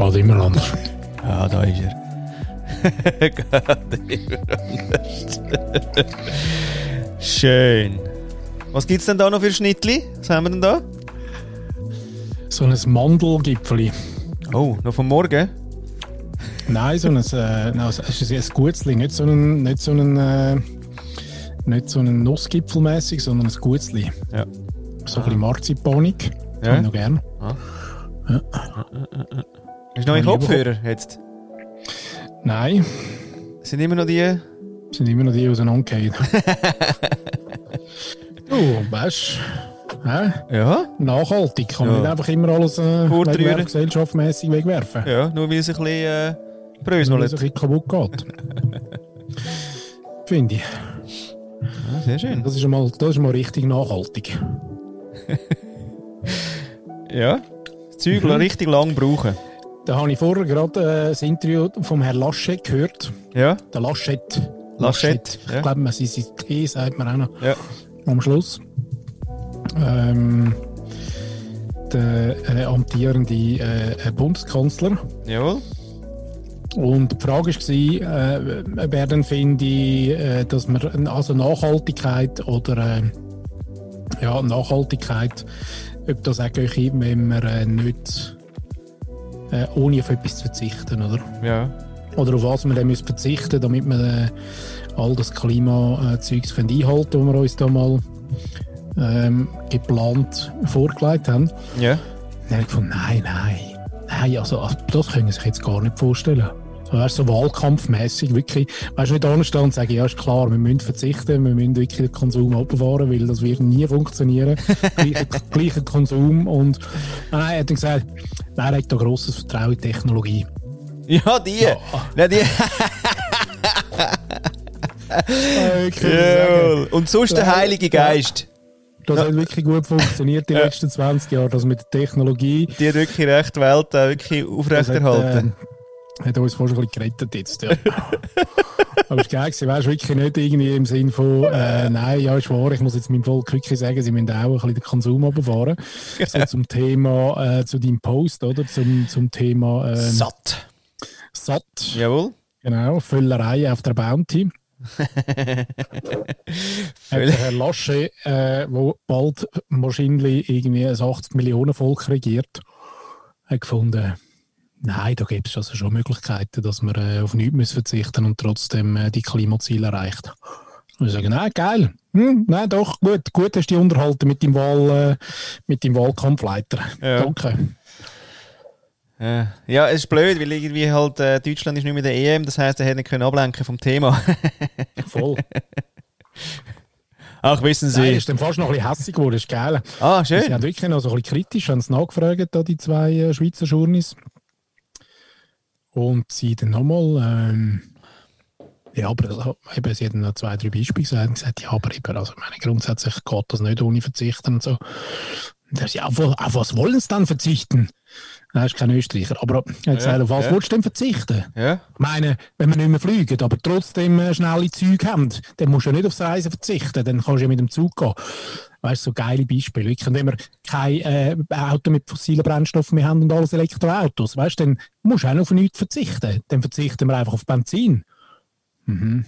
Geht immer anders. Ja, da ist er. Geht immer anders. Schön. Was gibt's denn da noch für Schnittli? Was haben wir denn da? So ein Mandelgipfeli. Oh, noch vom Morgen? Nein, so ein, äh, no, es ist ein Gutzli, nicht so ein, nicht so ein, äh, nicht so ein Nussgipfelmäßig, sondern ein Gutzli. Ja. So ein bisschen Marzipanik. Ja. Ich noch gern. Hast du neue Kopfhörer jetzt? Nein, Sind immer noch die... sind immer noch die auseinandergefallen. du, weißt du, Ja? nachhaltig. Kann Ja. man nicht einfach immer alles äh, wegwerfen, gesellschaftsmässig wegwerfen. Ja, nur weil es ein bisschen äh, Weil es bröselt. ein bisschen kaputt geht. Finde ich. Ja, sehr schön. Das ist, mal, das ist mal richtig nachhaltig. Ja. Das Zeug Mhm. richtig lang brauchen. Da habe ich vorher gerade äh, das Interview vom Herrn Laschet gehört. Ja? Der Laschet. Laschet, Ich ja. glaube, man sein T sagt man auch noch Ja. am Schluss. Ähm, der äh, amtierende äh, Bundeskanzler. Jawohl. Und die Frage war, äh, wer denn finde, äh, dass man also Nachhaltigkeit oder äh, ja, Nachhaltigkeit, ob das auch geht, wenn man äh, nicht äh, ohne auf etwas zu verzichten, oder? Ja. Oder auf was man dann muss verzichten damit wir äh, all das Klimazeugs können einhalten was wir uns da mal ähm, geplant vorgelegt haben. Ja. Dann habe ich gefunden, nein, nein, nein, also also das können Sie sich jetzt gar nicht vorstellen. So, weißt, so wahlkampfmäßig wirklich, weißt du, nicht anstehen und sagen, ja, ist klar, wir müssen verzichten, wir müssen wirklich den Konsum abfahren, weil das wird nie funktionieren. gleicher, gleicher Konsum und nein, er hat dann gesagt, er hat da grosses Vertrauen in die Technologie. Ja, die. Nein, die. Jawohl. Und sonst der Ja. Heilige Geist. Das hat wirklich gut funktioniert die letzten 20 Jahre, das mit der Technologie. Die hat wirklich recht die Welt äh, wirklich aufrechterhalten. Hat uns fast ein bisschen gerettet jetzt, ja. Aber es war geil, weißt du, wirklich nicht irgendwie im Sinn von, äh, nein, ja, ist wahr, ich muss jetzt meinem Volk wirklich sagen, sie müssen auch ein bisschen den Konsum runterfahren. So zum Thema, äh, zu deinem Post, oder? Zum, zum Thema ähm, Satt. Satt. Jawohl. Genau, Völlerei auf der Bounty. Herr Lasche, äh, wo bald wahrscheinlich irgendwie ein 80 Millionen Volk regiert, hat gefunden, nein, da gibt es also schon Möglichkeiten, dass man äh, auf nichts muss verzichten und trotzdem äh, die Klimaziele erreicht. Und ich sage, nein, geil. Hm, nein, doch, gut, gut hast du dich unterhalten mit dem, Wahl, äh, mit dem Wahlkampfleiter. Ja. Danke. Äh, ja, es ist blöd, weil irgendwie halt äh, Deutschland ist nicht mehr der EM, das heisst, er hätte nicht können ablenken vom Thema. Voll. Ach, wissen Nein, Sie. ist dann fast noch ein bisschen hässlich geworden, ist geil. Ah, Sie schön. haben wirklich noch so ein bisschen kritisch haben sie nachgefragt, da die zwei äh, Schweizer Journeys. Und sie dann nochmal, ähm, ja, aber das- eben, sie haben noch zwei, drei Beispiele gesagt und gesagt, ja, aber eben, also, ich meine, grundsätzlich geht das nicht ohne Verzichten und so. Und ja, auf, auf was wollen sie dann verzichten? Er ist kein Österreicher, aber er hat gesagt, auf was ja. willst du denn verzichten? Ja. Ich meine, wenn wir nicht mehr fliegen, aber trotzdem äh, schnelle Züge haben, dann musst du ja nicht aufs Reisen verzichten, dann kannst du ja mit dem Zug gehen. Weißt du, so geile Beispiele. Wirklich. Wenn wir kein äh, Auto mit fossilen Brennstoffen mehr haben und alles Elektroautos, weißt du, dann musst du auch noch auf nichts verzichten. Dann verzichten wir einfach auf Benzin. Mhm.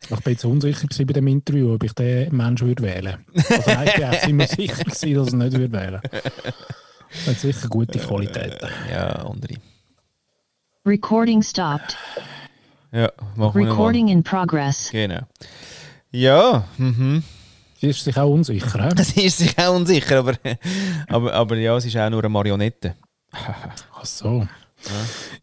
Ich bin jetzt unsicher bei dem Interview, ob ich den Menschen würde wählen würde. Also nein, ich auch ziemlich sicher, gewesen, dass ich ihn nicht würde wählen würde. Er hat sicher gute Qualitäten. Ja, andere. Recording stopped. Ja, machen wir. Recording in progress. Genau. Ja, mhm. Sie ist sich auch unsicher. He? Sie ist sich auch unsicher, aber, aber, aber ja, es ist auch nur eine Marionette. Ach so.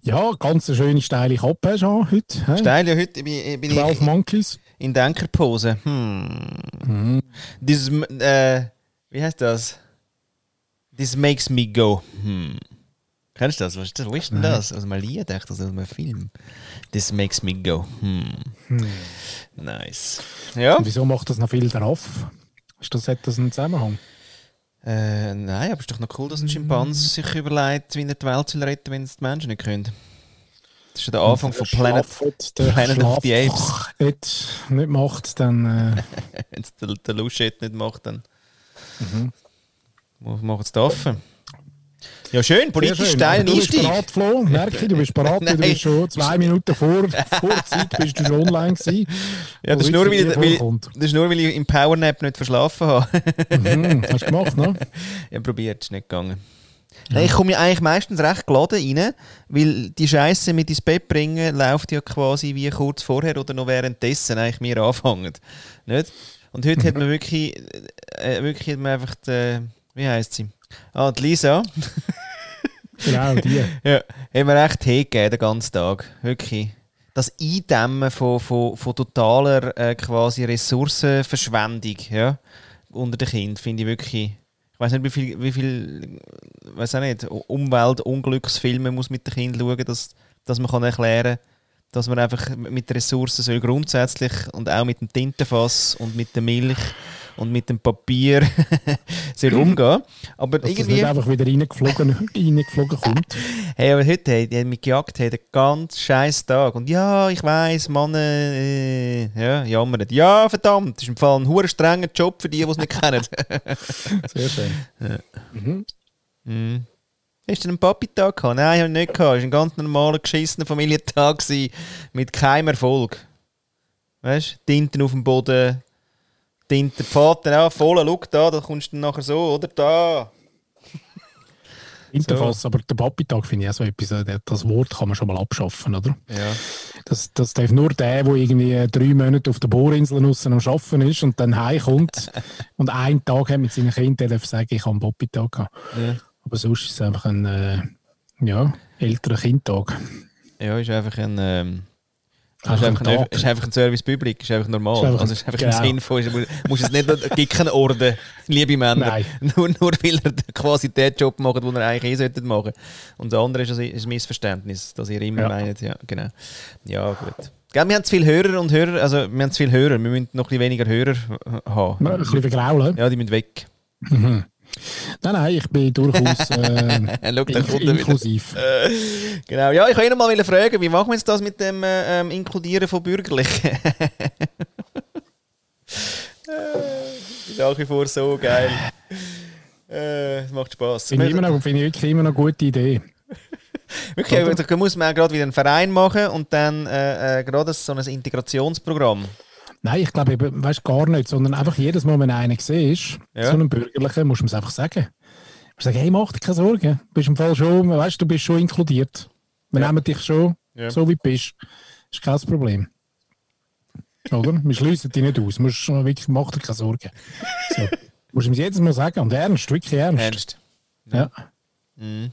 Ja, ganz eine schöne steile Kappe du heute. he? Steil, ja, heute bin, bin 12 ich Monkeys. in Denkerpose. Hm. Dieses, äh, wie heißt das? This makes me go. Hm. Kennst du das? Was ist das? Wo ist denn das? Aus einem Lied, echt, also aus einem Film. This makes me go. Hm. Nice. Ja? Und wieso macht das noch viel drauf? Ist das, hat das einen Zusammenhang? Äh, nein, aber es ist doch noch cool, dass ein Schimpanse sich überlegt, wie er die Welt soll retten wenn es die Menschen nicht können. Das ist ja der Anfang von Planet, der Planet of the Apes. Nicht, nicht macht, dann äh, Wenn es der, der Luschet nicht macht, dann mhm. machen sie es offen. Ja, schön, politisch schön. steil Du bist bereit, Flo. Merke ich, du bist bereit. Du bist schon zwei Minuten vor, vor Zeit bist du schon online gewesen. Ja, das ist, nur, weil weil, das ist nur, weil ich im Powernap nicht verschlafen habe. Mhm, hast du gemacht, ne? Ich habe probiert, ist nicht gegangen. Nein, ich komme ja eigentlich meistens recht geladen rein, weil die Scheiße mit ins Bett bringen läuft ja quasi wie kurz vorher oder noch währenddessen eigentlich mir anfangen. Nicht? Und heute hat man wirklich, äh, wirklich hat man einfach, die, wie heisst sie? Ah, die Lisa. Genau, die. Ja, haben wir echt hingegeben den ganzen Tag. Wirklich. Das Eindämmen von, von, von totaler äh, quasi Ressourcenverschwendung ja, unter den Kindern finde ich wirklich. Ich weiß nicht, wie viel, wie viel weiß auch nicht, Umweltunglücksfilme muss mit den Kindern schauen, dass, dass man kann erklären kann, dass man einfach mit Ressourcen soll grundsätzlich und auch mit dem Tintenfass und mit der Milch und mit dem Papier soll umgehen. Aber Dass das irgendwie. nicht einfach wieder reingeflogen, reingeflogen kommt. Hey, aber heute hey, die haben mich gejagt, hey, den ganzen scheiß Tag. Und ja, ich weiss, Mann, äh, ja, jammern. Ja, verdammt, das ist im Fall ein hure strenger Job für die, die es nicht kennen. Sehr schön. Mhm. Hast du einen Papi-Tag gehabt? Nein, habe ich nicht gehabt. Es war ein ganz normaler, geschissener Familientag mit keinem Erfolg. Weißt du, Tinten auf dem Boden, Tinten, Vater, ja, voll, schau da, da kommst du dann nachher so, oder da. Interfass, aber der Papi-Tag finde ich auch so etwas, äh, das Wort kann man schon mal abschaffen, oder? Ja. Das, das darf nur der, der irgendwie drei Monate auf der Bohrinsel aussen am Arbeiten ist und dann heimkommt und einen Tag hat mit seinen Kindern, der darf sagen, ich habe einen Papi-Tag gehabt. Ja. Aber sonst ist es einfach ein äh, ja, älterer Kindtag. Ja, ist einfach ein. Ähm, ist Einfach ein ist einfach ein Service Public, ist einfach normal. Ist einfach- also ist einfach genau. im Sinn von, ist, muss- es nicht, keinen Orden, liebe Männer. Nur, nur weil er quasi den Job macht, den er eigentlich eh sollte machen. Und das andere ist also ein Missverständnis, dass ihr immer Ja. meint, ja, genau. Ja, gut. Gell, wir haben zu viele Hörer und Hörer, also wir haben zu viele Hörer, wir müssen noch ein bisschen weniger Hörer haben. Ein bisschen vergraulen. Ja, die müssen weg. Nein, nein, ich bin durchaus äh, Schau, da in, inklusiv. Genau. Ja, ich wollte noch mal fragen, wie machen wir jetzt das mit dem äh, ähm, Inkludieren von Bürgerlichen? äh, ist nach wie vor so geil. Äh, es macht Spaß. Finde ich, immer noch, finde ich wirklich immer noch eine gute Idee. Wirklich, also, da muss man gerade wieder einen Verein machen und dann äh, äh, gerade so ein Integrationsprogramm. Nein, ich glaube, weißt gar nicht, sondern einfach jedes Mal, wenn einer siehst, Ja. so einen Bürgerlichen, musst du es einfach sagen. Du sagen, hey, mach dir keine Sorgen. Du bist im Fall schon, weißt du, bist schon inkludiert. Wir Ja. nehmen dich schon Ja. so, wie du bist. Ist kein Problem. Oder? Wir schließen dich nicht aus. Du musst wirklich, mach dir keine Sorgen. So. Du musst ihm jedes Mal sagen. Und ernst, wirklich ernst. Ernst. Ja. Ja,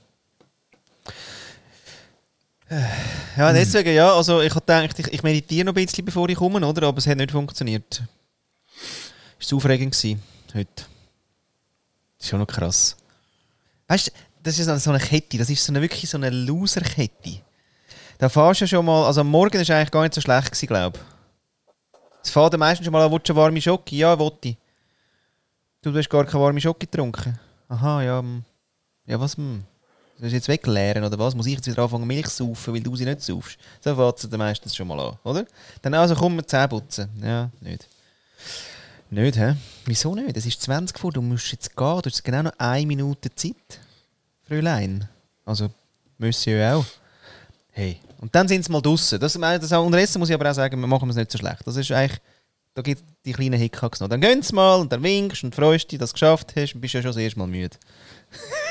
deswegen, ja, also ich habe gedacht, ich, ich meditiere noch ein bisschen, bevor ich komme, oder? Aber es hat nicht funktioniert. Es war aufregend gewesen, heute. Das ist schon noch krass. Weißt du, das ist so eine Kette, das ist so eine, wirklich so eine Loser-Kette. Da fährst du ja schon mal, also am Morgen war es eigentlich gar nicht so schlecht, glaube ich. Es fährt meistens schon mal an, willst du warme Schoki? Ja, wollte ich. Du, hast gar keine warme Schoki getrunken. Aha, ja, hm. ja, was, hm. Soll ich jetzt wegleeren oder was? Muss ich jetzt wieder anfangen Milch zu saufen, weil du sie nicht saufst? So fängt es dann meistens schon mal an, oder? Dann also komm, wir Zähne putzen. Ja, nicht. Nicht, hä? Wieso nicht? Es ist 20 vor, du musst jetzt gehen. Du hast genau noch eine Minute Zeit, Fräulein. Also, Monsieur auch. Hey. Und dann sind sie mal draußen. Das, das auch, unterdessen muss ich aber auch sagen, wir machen es nicht so schlecht. Das ist eigentlich, da gibt es die kleinen Hickhacks noch. Dann gehen sie mal und dann winkst und freust dich, dass du es geschafft hast und bist ja schon das erste Mal müde.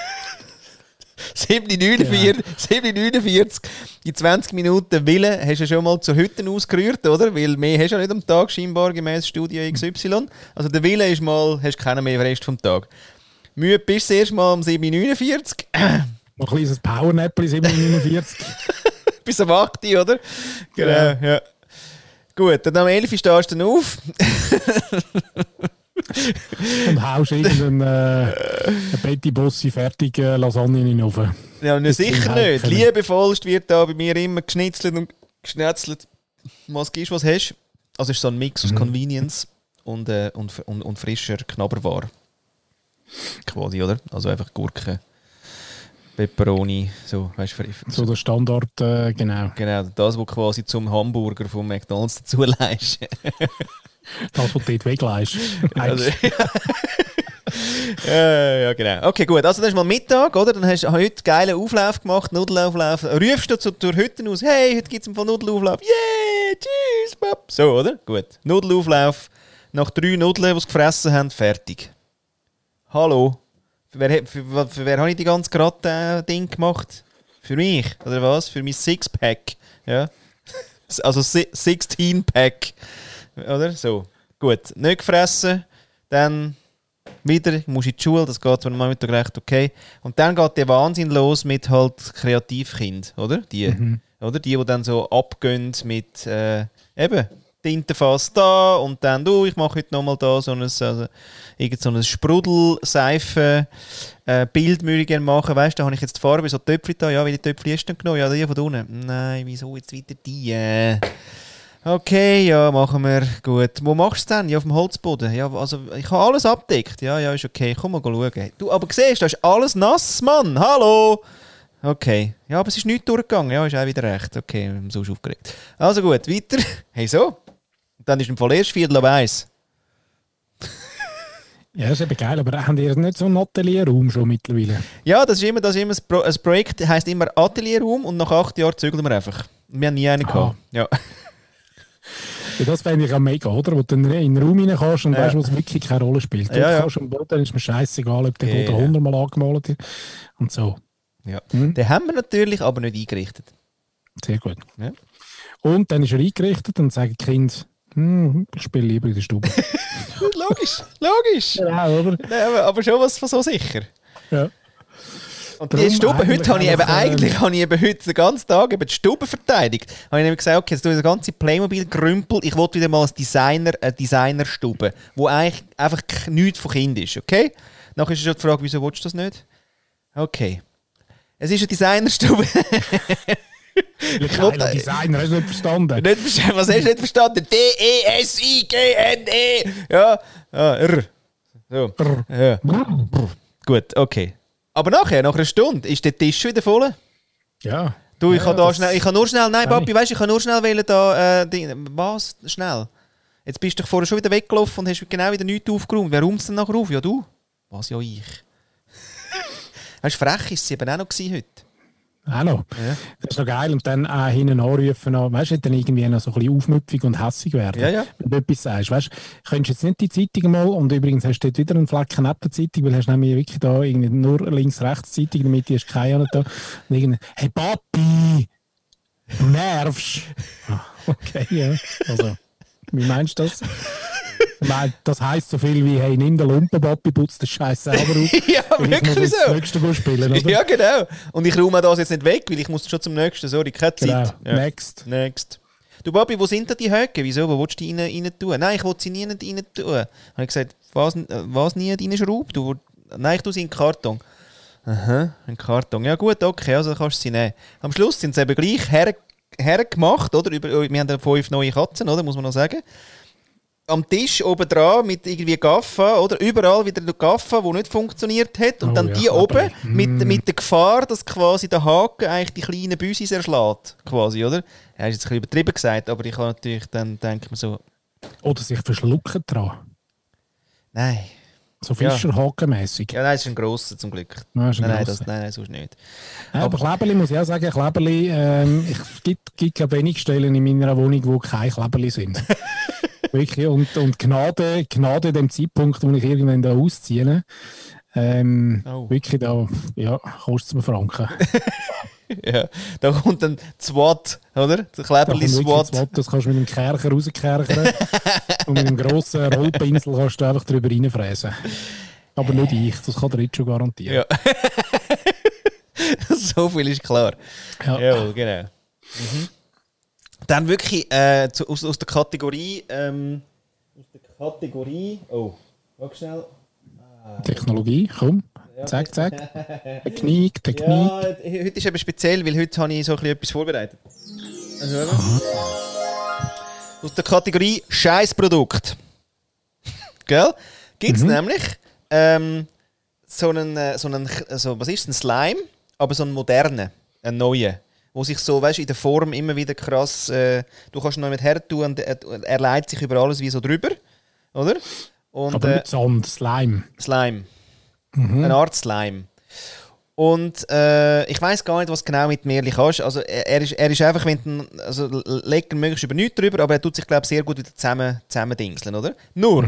7.49, 7.49, in 20 Minuten Wille hast du schon mal zur Hütte ausgerührt, oder? Weil mehr hast du ja nicht am Tag, scheinbar gemäß Studie XY. Also der Wille ist mal, hast du keinen mehr Rest vom Tag. Müde bist du erst mal um 7.49, Noch ein kleines Powernäppli, 749. bis um 8 Uhr, oder? Genau, ja. Gut, dann am 11 Uhr stehst du dann auf. und haust irgendeinen äh, Betty Bossi fertige Lasagne in den Ofen. Ja, ne, sicher nicht. Liebevollst wird da bei mir immer geschnitzelt und geschnetzelt. Was gibst, was hast. Also es ist so ein Mix aus Convenience und, äh, und, und, und frischer Knabberware. Quasi, oder? Also einfach Gurken, Pepperoni, so, weißt du, So der Standard, äh, genau. genau, das, was quasi zum Hamburger vom McDonalds dazu leist. Das, was du dort wegleist. Also, ja, ja, genau. Okay, gut. Also, das ist mal Mittag, oder? Dann hast du heute einen geilen Auflauf gemacht, Nudelauflauf. Rufst du zu durch Hütten aus, hey, heute gibt es einen Nudelauflauf. Yeah, tschüss, Pap. So, oder? Gut. Nudelauflauf. Nach drei Nudeln, die sie gefressen haben, fertig. Hallo. Für wer, für, für wer habe ich die ganze gerade Ding gemacht? Für mich, oder was? Für mein Sixpack. Ja. Also 16-Pack. Oder? So. Gut. Nicht gefressen. Dann wieder, muss in die Schule, das geht am Mittag recht okay. Und dann geht der Wahnsinn los mit halt Kreativkind, oder? Die, oder? Die, die dann so abgehen mit äh, eben Tintenfass da und dann, du, ich mache heute nochmal da so ein, also, irgend so ein Sprudelseife äh, Bild würde ich gerne machen, weißt du, da habe ich jetzt die Farbe, so Töpfchen da, ja, welche Töpfchen hast du denn genommen? Ja, die von da unten. Nein, wieso jetzt wieder die? Äh? Okay, ja, machen wir. Gut. Wo machst du es denn? Ja, auf dem Holzboden. Ja, also, ich habe alles abdeckt. Ja, ja, ist okay. Komm mal schauen. Du, aber siehst, da ist alles nass, Mann. Hallo! Okay. Ja, aber es ist nichts durchgegangen. Ja, ist auch wieder recht. Okay, wir haben sonst aufgeregt. Also gut, weiter. Hey, so. Dann ist im Fall erst Viertel eins. Ja, das ist eben geil, aber haben ihr nicht so einen Atelierraum schon mittlerweile? Ja, das ist immer, das ist immer ein, Pro ein Projekt, heisst immer Atelierraum und nach acht Jahren zügeln wir einfach. Wir haben nie einen gehabt. Ja. Ja, das fände ich auch mega, oder? Wo du in den Raum reinkommst und Ja. weißt, wo es wirklich keine Rolle spielt. Du Ja, ja. am Boden, dann ist mir scheißegal, ob der Boden hundertmal angemalt ist. Und so. ja. Mhm. Den haben wir natürlich, aber nicht eingerichtet. Sehr gut. Ja. Und dann ist er eingerichtet und sagt Kind, hm, ich spiele lieber in der Stube. logisch, logisch. ja, oder? Nein, aber, aber schon was von so sicher. Ja. Und die Stube, heute habe ich eben, eigentlich habe ich eben heute den ganzen Tag eben die Stube verteidigt. Habe ich nämlich gesagt, okay, jetzt tue ich das ganze Playmobil-Grümpel, ich will wieder mal ein Designer, eine Designerstube, wo eigentlich einfach nichts von Kind ist, okay? Nachher ist schon die Frage, wieso willst du das nicht? Okay. Es ist eine Designerstube. Ich Geiler Designer, hast du nicht verstanden? nicht verstanden. Was hast du nicht verstanden? E D-E-S-I-G-N-E. Ja, ah, R. So. Ja. Gut, okay. Aber nachher, nach einer Stunde, ist der Tisch wieder voll. Ja. Du, ich Ja, kann da schnell, ich kann nur schnell, nein. Papi, weißt du, ich kann nur schnell wählen da, äh, was? Schnell. Jetzt bist du vorher schon wieder weggelaufen und hast genau wieder nichts aufgeräumt. Wer räumt denn nachher auf? Ja, du. Was, ja, ich. weißt du, frech ist sie eben auch noch gewesen heute. Noch. Ja. Das ist noch geil. Und dann auch hinten anrufen, weißt du, dann irgendwie noch so ein bisschen aufmüpfig und hässig werden. Ja, ja. Wenn du etwas sagst. Weißt du, könntest jetzt nicht die Zeitung mal, und übrigens hast du dort wieder einen Flecken neben der Zeitung, weil hast nämlich wirklich da irgendwie nur links-rechts Zeitung, damit hast keine nicht da. Und irgendwie, hey Papi, du nervst. Ah, okay, ja. Also, wie meinst du das? Ich meine, Das heisst so viel wie, hey, nimm den Lumpen, Papi, putz den Scheiß selber auf. Ja, wirklich so. das nächste go spielen, oder? Ja, genau. Und ich räume das jetzt nicht weg, weil ich muss schon zum nächsten. Sorry, keine Genau. Zeit. Ja. Next. Next. Du Papi, wo sind da die Höcke? Wieso? Wo willst du die rein, rein tun? Nein, ich will sie nie rein tun. Habe ich gesagt, was, was nie in Schraube? Du, nein, ich tue sie in den Karton. Aha, in den Karton. Ja gut, okay, also kannst du sie nehmen. Am Schluss sind sie eben gleich her, hergemacht, oder? Über, wir haben da fünf neue Katzen, oder? Muss man noch sagen. Am Tisch oben dran mit irgendwie Gaffa, oder? Überall wieder der Gaffa, der nicht funktioniert hat. Und Oh dann ja, die oben mit, Mm. mit der Gefahr, dass quasi der Haken eigentlich die kleinen Büsis erschlägt. Quasi, oder? Ja, ist jetzt ein bisschen übertrieben gesagt, aber ich habe natürlich dann denke ich mir so, Oder sich verschlucken dran. nein. So Ja. Fischerhakenmässig. Ja, nein, das ist ein grosser zum Glück. Ja, ist ein nein, nein, grosser. das, nein, nein, sonst nicht. Ja, aber Kleberli muss ich auch sagen, Kleberli, ähm, ich- es gibt, gibt glaub, wenig Stellen in meiner Wohnung, wo keine Kleberli sind. Wirklich, und, und Gnade, Gnade dem Zeitpunkt, wo ich irgendwann da ausziehe, ähm, Oh. wirklich da, ja, kostet es mir Franken. Ja, da kommt dann SWAT, oder? Der Da Kleberli kommt wirklich SWAT. das Wort, das kannst du mit einem Kercher rauskerchern und mit einem grossen Rollpinsel kannst du einfach drüber reinfräsen. Aber nicht ich, das kann der jetzt schon garantieren. Ja. so viel ist klar. Ja. Ja, genau. Mhm. Dann wirklich äh, zu, aus, aus der Kategorie. Ähm, aus der Kategorie. Oh, warte schnell. Technologie, komm, zack, zack. Technik, Technik. Ja, heute ist eben speziell, weil heute habe ich so ein bisschen etwas vorbereitet. Also. Aus der Kategorie Scheißprodukt. Gell? Gibt es nämlich ähm, so einen, äh, so einen, also, was ist es, ein Slime, aber so einen modernen, einen neuen. Wo sich so, weißt in der Form immer wieder krass, äh, du kannst noch mit her tun und er, er leitet sich über alles wie so drüber, oder? Und, Aber äh, mit Sand, Slime. Slime. Eine Art Slime. Und äh, ich weiß gar nicht, was genau mit Merli kannst. Also er, er, ist, er ist einfach, wenn du, also legen möglichst über nichts drüber, aber er tut sich glaube sehr gut wieder zusammen, zusammen dingseln, oder? Nur,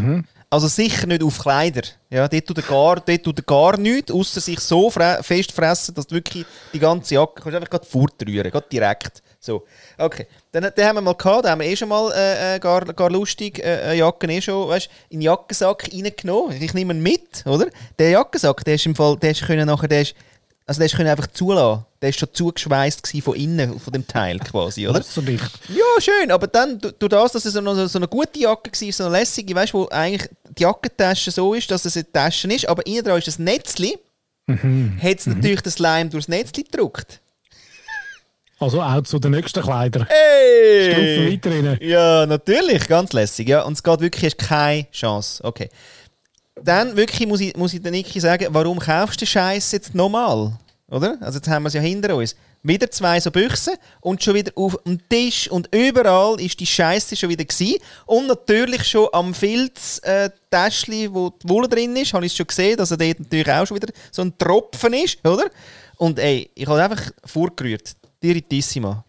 also sicher nicht auf Kleider. Ja, dort tut er gar, gar nichts, außer sich so fre fest fressen, dass du wirklich die ganze Jacke kannst einfach gerade fortrühren, gerade direkt. So, okay. Dann, den haben wir mal gehabt, den haben wir eh schon mal äh, äh, gar, gar lustig, äh, äh, Jacken eh schon, weißt, in den Jackensack reingenommen. Ich nehme ihn mit, oder? Der Jackensack, der ist im Fall, der ist können nachher, der ist, also der ist können einfach zulassen. Der ist schon zugeschweißt von innen, von dem Teil quasi, oder? So dicht. Ja, schön, aber dann, du, du das, dass es so eine, so eine gute Jacke war, so eine lässige, weißt du, wo eigentlich die Jackentasche so ist, dass es eine Tasche ist, aber innen dran ist das Netzli, hat es natürlich das Slime durchs Netzli gedruckt. Also auch zu den nächsten Kleidern. Hey! Stufen weiter rein. Ja, natürlich, ganz lässig, ja. Und es geht wirklich, hast keine Chance. Okay. Dann wirklich muss ich, muss ich der Niki sagen, warum kaufst du den Scheiß jetzt nochmal? Oder? Also jetzt haben wir es ja hinter uns. Wieder zwei so Büchsen und schon wieder auf dem Tisch und überall ist die Scheiße schon wieder gsi und natürlich schon am Filz äh, wo die Wolle drin ist, habe ich schon gesehen, dass er dort natürlich auch schon wieder so ein Tropfen ist, oder? Und ey, ich habe einfach vorgerührt, diritissima.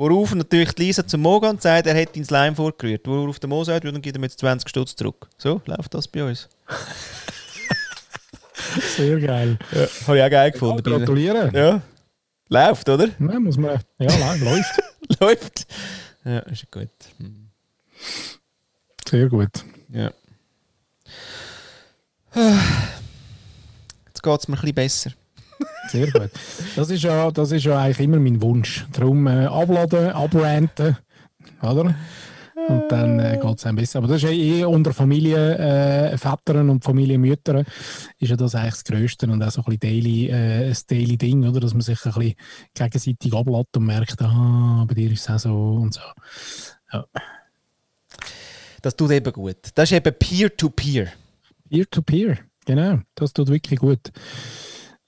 Worauf natürlich die Lisa zum Mo geht und sagt, er hätte den Slime vorgerührt. Worauf der Mo sagt, dann gibt er mir jetzt 20 Stutz zurück. So läuft das bei uns. Sehr geil. Ja, habe ich auch geil gefunden. Gratulieren. Ja. Läuft, oder? Ja, muss man. Ja, nein, läuft. Läuft. Ja, ist ja gut. Sehr gut. Ja. Jetzt geht es mir ein bisschen besser. Sehr gut. Das ist ja, das ist ja eigentlich immer mein Wunsch. Darum äh, abladen, abranten, oder? Und dann äh, geht es einem besser. Aber das ist ja eh unter Familienvätern äh, und Familienmüttern ist ja das eigentlich das Größte und auch so ein bisschen daily, äh, ein daily Ding, oder? Dass man sich ein bisschen gegenseitig ablädt und merkt, ah, bei dir ist es auch so und so. Ja. Das tut eben gut. Das ist eben Peer-to-Peer. Peer-to-Peer, genau. Das tut wirklich gut.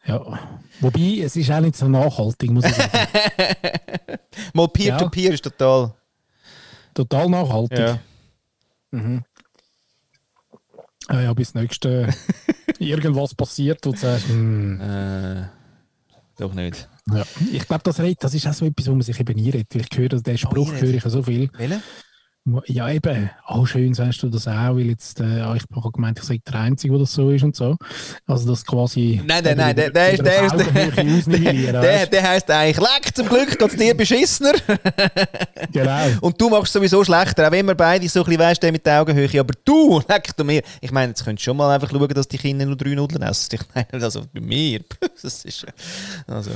Ja. Wobei, es ist auch nicht so nachhaltig, muss ich sagen. Mal Peer-to-Peer ist total. Total nachhaltig. Ja. Ah ja, bis nächste irgendwas passiert, wo du sagst, hm, Äh, doch nicht. ja. ich glaube, das, das ist auch so etwas, wo man sich eben nie redet. weil Ich höre, den Spruch nie höre ich so viel. Welche? Ja, eben, oh, schön sagst du das auch, weil jetzt, äh, ja, ich habe gemeint, ich sei der Einzige, der das so ist und so. Also, das quasi. Nein, nein, nein, der, der, ist, der, ist, der, der, der heisst eigentlich, leck zum Glück, geht's dir beschissener. Genau. Und du machst sowieso schlechter, auch wenn wir beide so ein bisschen weißt, der mit der Augenhöhe. Aber du, leck du mir. Ich meine, jetzt könntest du schon mal einfach schauen, dass die Kinder nur drei Nudeln essen. Ich meine, also bei mir. Das ist. Also,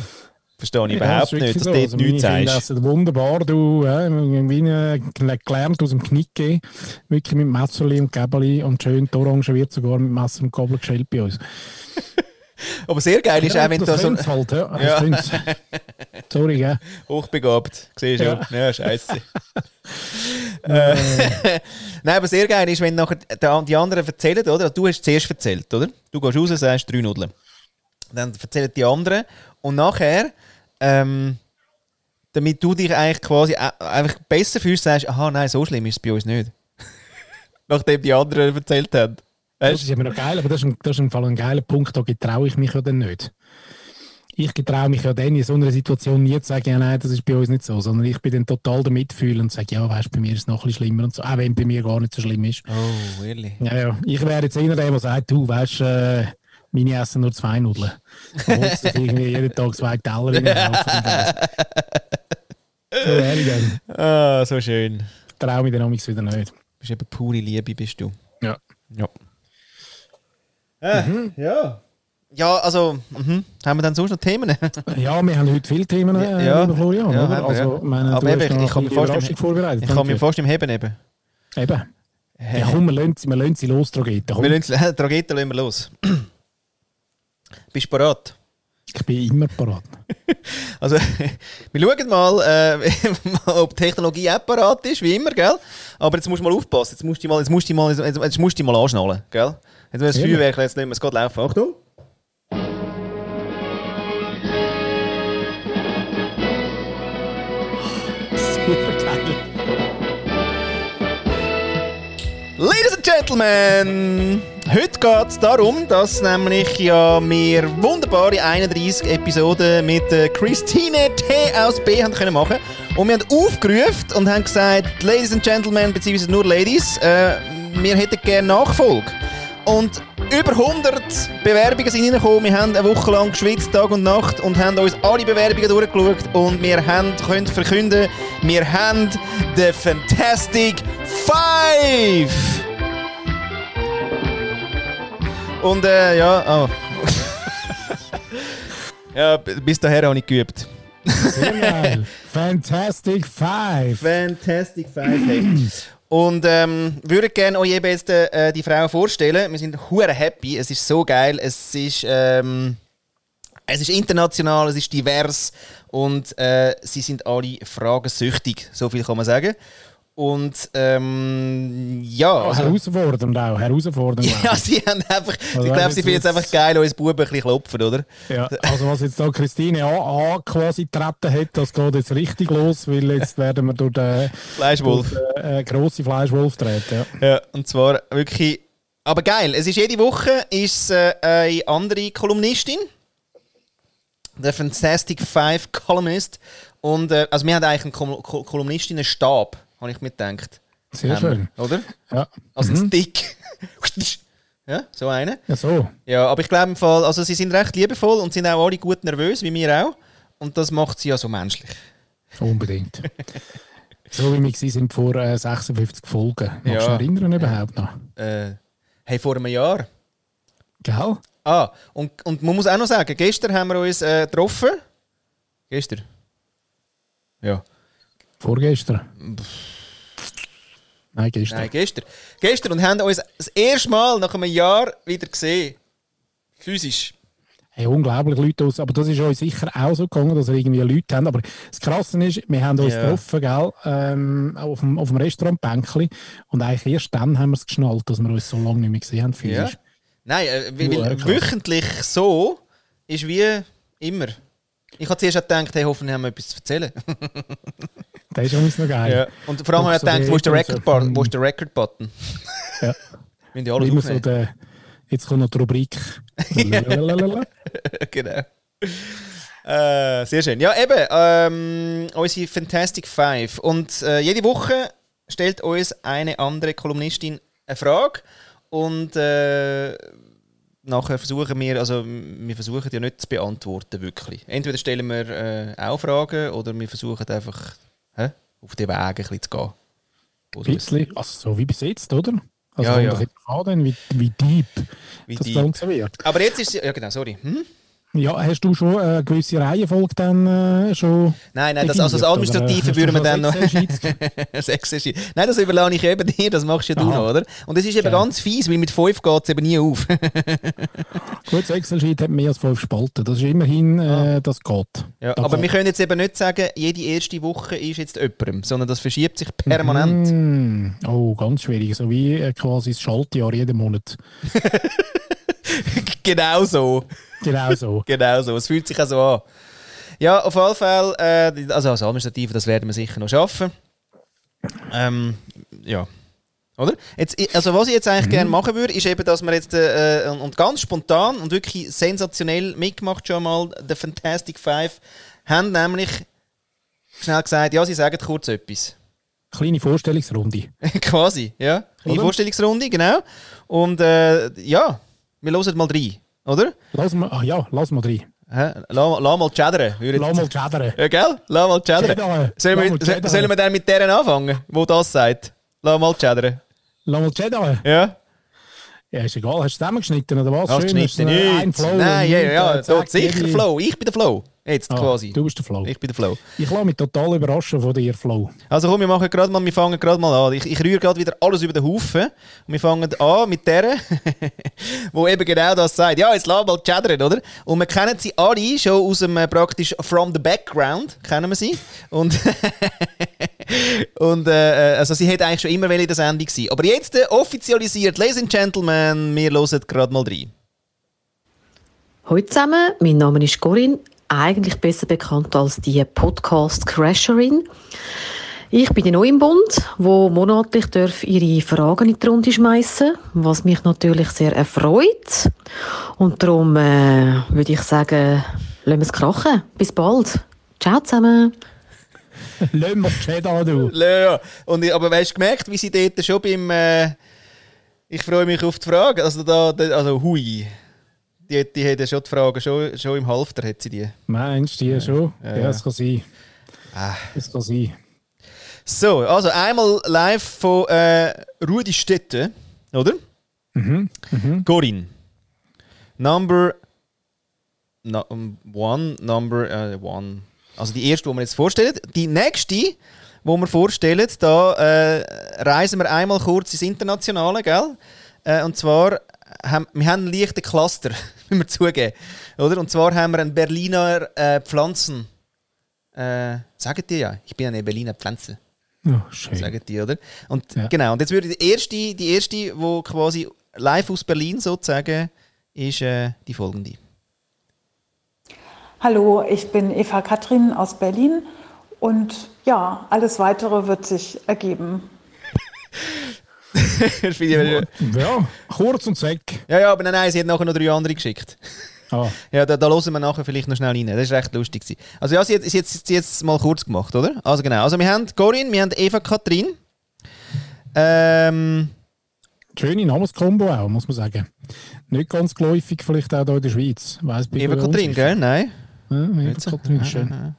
verstehe ich überhaupt Ja, das nicht, dass du so. nichts Also Kinder sagst. essen wunderbar, du, ja, irgendwie gelernt aus dem Knick gehen. Wirklich mit Messerli und Gäbeli und schön die Orange wird sogar mit Messer und Gabel geschält bei uns. Aber sehr geil ist auch, wenn das da so könnt's halt, ja. Das Ja. Sorry, gell? hochbegabt, siehst du? Ja. Ja, scheiße. äh, Nein, aber sehr geil ist, wenn nachher die- die anderen erzählen, oder? Du hast zuerst erzählt, oder? Du gehst raus und sagst drei Nudeln. Dann erzählen die anderen und nachher, ähm, damit du dich eigentlich quasi a- einfach besser fühlst, sagst, aha, nein, so schlimm ist es bei uns nicht. Nachdem die anderen erzählt haben. Das Weißt ist immer noch geil, aber das ist, ein, das ist im Fall ein geiler Punkt, da getraue ich mich ja dann nicht. Ich getraue mich ja dann in so einer Situation nie zu sagen, ja nein, das ist bei uns nicht so, sondern ich bin dann total der Mitfühler und sage, ja, weißt, bei mir ist es noch ein bisschen schlimmer und so, auch wenn bei mir gar nicht so schlimm ist. Oh, really? Ja, ja. Ich wäre jetzt einer der, der sagt, du, weißt, äh, meine essen nur zwei Nudeln. Holt sich irgendwie jeden Tag zwei Teller in den. So wäre ich dann. Ah, so schön. Traue mich dann amigs wieder nicht. bist eben pure Liebe, bist du. Ja. Ja. Äh, Ja. Ja, also, mhm. haben wir dann sonst noch Themen? Ja, wir haben heute viele Themen, äh, Ja. lieber Florian, Ja, oder? Also, ich meine, Aber du eben, ich kleine vorstellen- Überraschung vorbereitet. Ich kann mir danke. fast im Heben eben. Eben. Ja, komm, wir lassen, sie- wir lassen sie los. Komm. Wir lassen Tragete lassen wir los. Bist du bereit? Ich bin immer bereit. also, wir schauen mal, äh, ob die Technologie auch bereit ist, wie immer, gell? Aber jetzt musst du mal aufpassen, jetzt musst du mal, jetzt musst du mal, jetzt, jetzt musst du mal anschnallen, gell? Jetzt muss das ja. Feuerwerk jetzt nicht mehr, es geht laufen. Achtung! Ladies and Gentlemen! Heute geht es darum, dass nämlich ja wir wunderbare 31 Episoden mit äh, Christine T aus B haben können machen und wir haben aufgerufen und haben gesagt, Ladies and Gentlemen, beziehungsweise nur Ladies, äh, wir hätten gerne Nachfolge. Und über 100 Bewerbungen sind reingekommen. Wir haben eine Woche lang geschwitzt, Tag und Nacht, und haben uns alle Bewerbungen durchgeschaut. Und wir haben, können verkünden, wir haben den Fantastic Five! Und äh, ja, oh. ja, bis dahin habe ich geübt. Sehr geil. Fantastic Five. Fantastic Five, hey. Und ähm, würde gerne euch eben jetzt äh, die Frau vorstellen. Wir sind hure happy. Es ist so geil. Es ist, ähm, es ist international, es ist divers und äh, sie sind alle fragensüchtig. So viel kann man sagen. Und ähm, ja. Oh, Also, herausfordernd auch. Herausfordernd ja, auch. sie haben einfach. Also ich glaube, sie finden es einfach geil, uns Buben ein bisschen klopfen, oder? Ja, also was jetzt da Christine A, A quasi getreten hat, das geht jetzt richtig los, weil jetzt werden wir durch den, Fleischwolf. durch den äh, grossen Fleischwolf treten. Ja. Ja, und zwar wirklich. Aber geil, es ist jede Woche ist äh, eine andere Kolumnistin. Der Fantastic Five Columnist. Und äh, also wir haben eigentlich einen Kol Kolumnistinnenstab, habe ich mir gedacht. Sehr wir, schön. Oder? Ja. Also ein Stick. ja, so eine. ja, so. Ja, aber ich glaube im Fall, also sie sind recht liebevoll und sind auch alle gut nervös, wie wir auch. Und das macht sie ja so menschlich. Unbedingt. so wie wir sind vor äh, 56 Folgen. Magst du Ja. dich erinnern überhaupt noch? Äh, hey, vor einem Jahr. Gell? Ah, und, und man muss auch noch sagen, gestern haben wir uns äh, getroffen. Gestern? Ja. Vorgestern? Nein, gestern. Nein, gestern. Gestern und haben uns das erste Mal nach einem Jahr wieder gesehen. Physisch. Hey, unglaublich Leute aus. Aber das ist euch sicher auch so gegangen, dass wir irgendwie Leute haben. Aber das Krasse ist, wir haben uns Ja. getroffen, gell, ähm, auf dem, auf dem Restaurantbänkli. Und eigentlich erst dann haben wir es geschnallt, dass wir uns so lange nicht mehr gesehen haben, Ja. physisch. Nein, äh, weil, Ja, weil wöchentlich so ist wie immer. Ich habe zuerst gedacht, hey, hoffentlich haben wir etwas zu erzählen. Das ist übrigens noch geil. Und vor allem habe ich So gedacht, wo ist der Record-Button? Wo ist der Record-Button? Ja. Müssen die alles Immer so der, jetzt kommt noch die Rubrik. Genau. Äh, sehr schön. Ja, eben, ähm, unsere Fantastic Five. Und äh, jede Woche stellt uns eine andere Kolumnistin eine Frage. Und äh, nachher versuchen wir, also wir versuchen ja nicht zu beantworten, wirklich. Entweder stellen wir äh, auch Fragen oder wir versuchen einfach hä, auf den Weg ein bisschen zu gehen. Ein bisschen, also so wie bis jetzt, oder? Also Ja, ja. an, wie, wie deep Wie das deep. Ganze wird. Aber jetzt ist es, ja genau, sorry. Hm? Ja, hast du schon eine gewisse Reihenfolge dann äh, schon Nein, nein, das, also das Administrative äh, würden wir dann noch. Nein, das überlasse ich eben dir, das machst ja du noch, oder? Und es ist eben Genau. ganz fies, weil mit 5 geht es eben nie auf. Gut, das Excel-Sheet hat mehr als fünf Spalten. Das ist immerhin, äh, das geht. ja, Da aber geht. wir können jetzt eben nicht sagen, jede erste Woche ist jetzt jemandem, sondern das verschiebt sich permanent. Mm, oh, ganz schwierig. So wie äh, quasi das Schaltjahr jeden Monat. genau so. Genau so. Genau so. Es fühlt sich auch so an. Ja, auf jeden Fall, äh, also als Administrative, das werden wir sicher noch schaffen. Ähm, ja. Oder? Jetzt, also was ich jetzt eigentlich gerne machen würde, ist eben, dass wir jetzt äh, und- und ganz spontan und wirklich sensationell mitgemacht schon mal, The Fantastic Five, haben nämlich schnell gesagt, ja, sie sagen kurz etwas. Kleine Vorstellungsrunde. Quasi, ja. Kleine Oder? Vorstellungsrunde, genau. Und äh, ja, wir hören mal rein, oder? Lass mal, ah ja, lass mal rein. Hä? Lass, lass mal chattern. Lass mal chattern. Ja, gell? Lass mal chattern. Sollen wir, sollen wir dann mit deren anfangen, wo das sagt? Lass mal chattern. Lass mal chattern. Ja? Ja, ist egal. Hast du zusammengeschnitten oder was? Schön, Ein. Flow. Nein, ja, ja, ja. äh, Dort zack, sicher Flow. Ich bin der Flow. Jetzt Ah, quasi. Du bist der Flow. Ich bin der Flow. Ich lasse mich total überraschen von dir, Flow. Also komm, wir machen gerade mal, wir fangen gerade mal an. Ich, ich rühre gerade wieder alles über den Haufen. Und wir fangen an mit der, wo eben genau das sagt. Ja, jetzt lass mal chattern, oder? Und wir kennen sie alle schon aus dem äh, praktisch From the Background, kennen wir sie. Und, und äh, also sie hätte eigentlich schon immer in der Sendung sein. Aber jetzt äh, offizialisiert, Ladies and Gentlemen, wir hören gerade mal rein. Hallo zusammen, mein Name ist Corinne, eigentlich besser bekannt als die Podcast-Crasherin. Ich bin neu im Bund, wo monatlich darf ihre Fragen in die Runde schmeißen, was mich natürlich sehr erfreut. Und darum äh, würde ich sagen, lassen wir es krachen. Bis bald. Ciao zusammen. Lass geschehen an, du. Ja, und, ich- aber weißt du gemerkt, wie sie dort schon beim. Äh, ich freue mich auf die Frage. Also, da, da, also hui. Die, die hat ja schon die Fragen, schon, schon im Halfter hat sie die. Meinst du die schon? Ja, Ja, das kann sein. Ah. Das kann sein. So, also einmal live von äh, Rudi Städte, oder? Mhm. Mhm. Corinne. Number no, um, one, number äh, one. Also die erste, die wir jetzt vorstellen. Die nächste, die wir vorstellen, da äh, reisen wir einmal kurz ins Internationale, gell? Äh, und zwar haben wir haben einen leichten Cluster, müssen wir zugeben. Oder? Und zwar haben wir einen Berliner äh, Pflanzen. Äh, sagen die ja, ich bin eine Berliner Pflanze. Ja, schön. Sagen die, oder? Und Ja. genau, und jetzt würde die erste, die erste, wo quasi live aus Berlin sozusagen, ist äh, die folgende. Hallo, ich bin Eva Katrin aus Berlin und ja, alles weitere wird sich ergeben. Ja, kurz und zack. ja, ja, aber nein, nein, sie hat nachher noch drei andere geschickt. Ah, Ja, da, da hören wir nachher vielleicht noch schnell rein. Das ist recht lustig. gewesen. Also ja, sie hat es jetzt mal kurz gemacht, oder? Also genau. Also wir haben Corinne, wir haben Eva Katrin. Ähm, schöne Namenskombo auch, muss man sagen. Nicht ganz geläufig, vielleicht auch hier in der Schweiz. Weiss, Eva Katrin, gell? Nein. Ja, Eva Katrin ist schön.